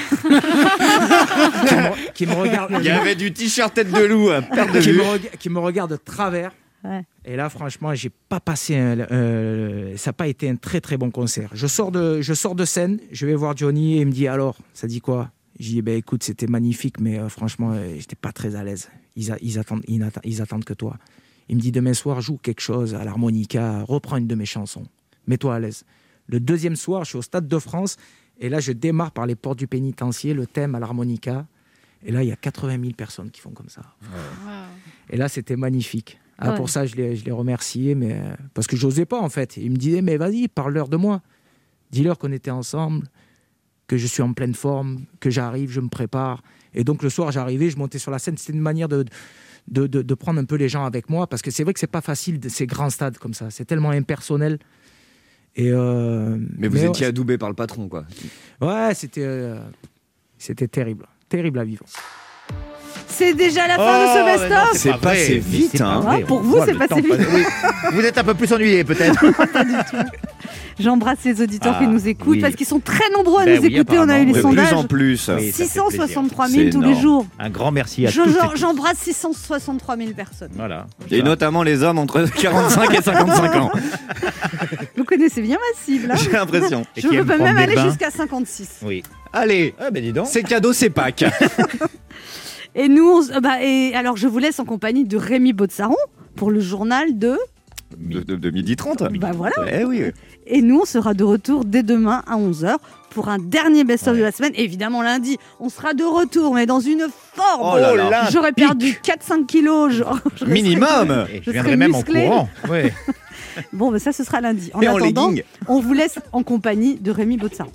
me, qui me regardent. Il y avait du t-shirt tête de loup à perte de me qui me regarde de travers. Ouais. Et là, franchement, j'ai pas passé. un- euh, ça n'a pas été un très très bon concert. Je sors de, je sors de scène, je vais voir Johnny et il me dit alors, ça dit quoi? J'ai dit ben écoute, c'était magnifique, mais euh, franchement, euh, j'étais pas très à l'aise. Ils, a- ils attendent, ils attendent que toi. Il me dit demain soir, joue quelque chose à l'harmonica, reprends une de mes chansons, mets-toi à l'aise. Le deuxième soir, je suis au Stade de France et là, je démarre par les portes du pénitencier, le thème à l'harmonica. Et là, il y a 80 000 personnes qui font comme ça. Et là, c'était magnifique. Ah, Ouais. Pour ça, je l'ai je l'ai remercié, mais parce que j'osais pas en fait. Il me disait, mais vas-y, parle-leur de moi. Dis-leur qu'on était ensemble, que je suis en pleine forme, que j'arrive, je me prépare. Et donc le soir, j'arrivais, je montais sur la scène. C'était une manière de, de, de- de prendre un peu les gens avec moi, parce que c'est vrai que c'est pas facile de- ces grands stades comme ça. C'est tellement impersonnel. Et euh, Mais vous étiez adoubé par le patron, quoi. Ouais, c'était euh, c'était terrible, terrible à vivre. C'est déjà la fin Oh, de ce mais non, best-of c'est pas vrai. passé vite, C'est pas hein. vrai, Ah, pour on vous, voit c'est le passé temps vite. Oui. Vous êtes un peu plus ennuyé, peut-être. J'embrasse les auditeurs Ah, qui nous écoutent oui. parce qu'ils sont très nombreux à Ben nous oui, écouter. On a eu apparemment. les De sondages. plus en plus. Oui, ça fait 663 000 plaisir. tous les énorme. jours. Un grand merci à Je- tous. J'embrasse 663 000 personnes. Voilà. Et notamment les hommes entre 45 et 55 ans. Vous connaissez bien ma cible. hein J'ai l'impression. Et Je qui peux même des aller bains. jusqu'à 56. Oui. Allez, Ah, ben dis donc. c'est cadeau, c'est Pâques. Et nous, on euh, bah, et alors je vous laisse en compagnie de Rémi Botsaron pour le journal de. de, de, de midi 30. Bah voilà. Eh oui. Et nous, on sera de retour dès demain à 11h pour un dernier best-of de la semaine. Évidemment, lundi, on sera de retour, mais dans une forme. Oh là là. J'aurais perdu 4-5 kilos. genre, je Minimum. Je je viendrai même musclée. en courant. Ouais. Bon, mais ça, ce sera lundi. En Et en attendant, on vous laisse en compagnie de Rémi Botsaro.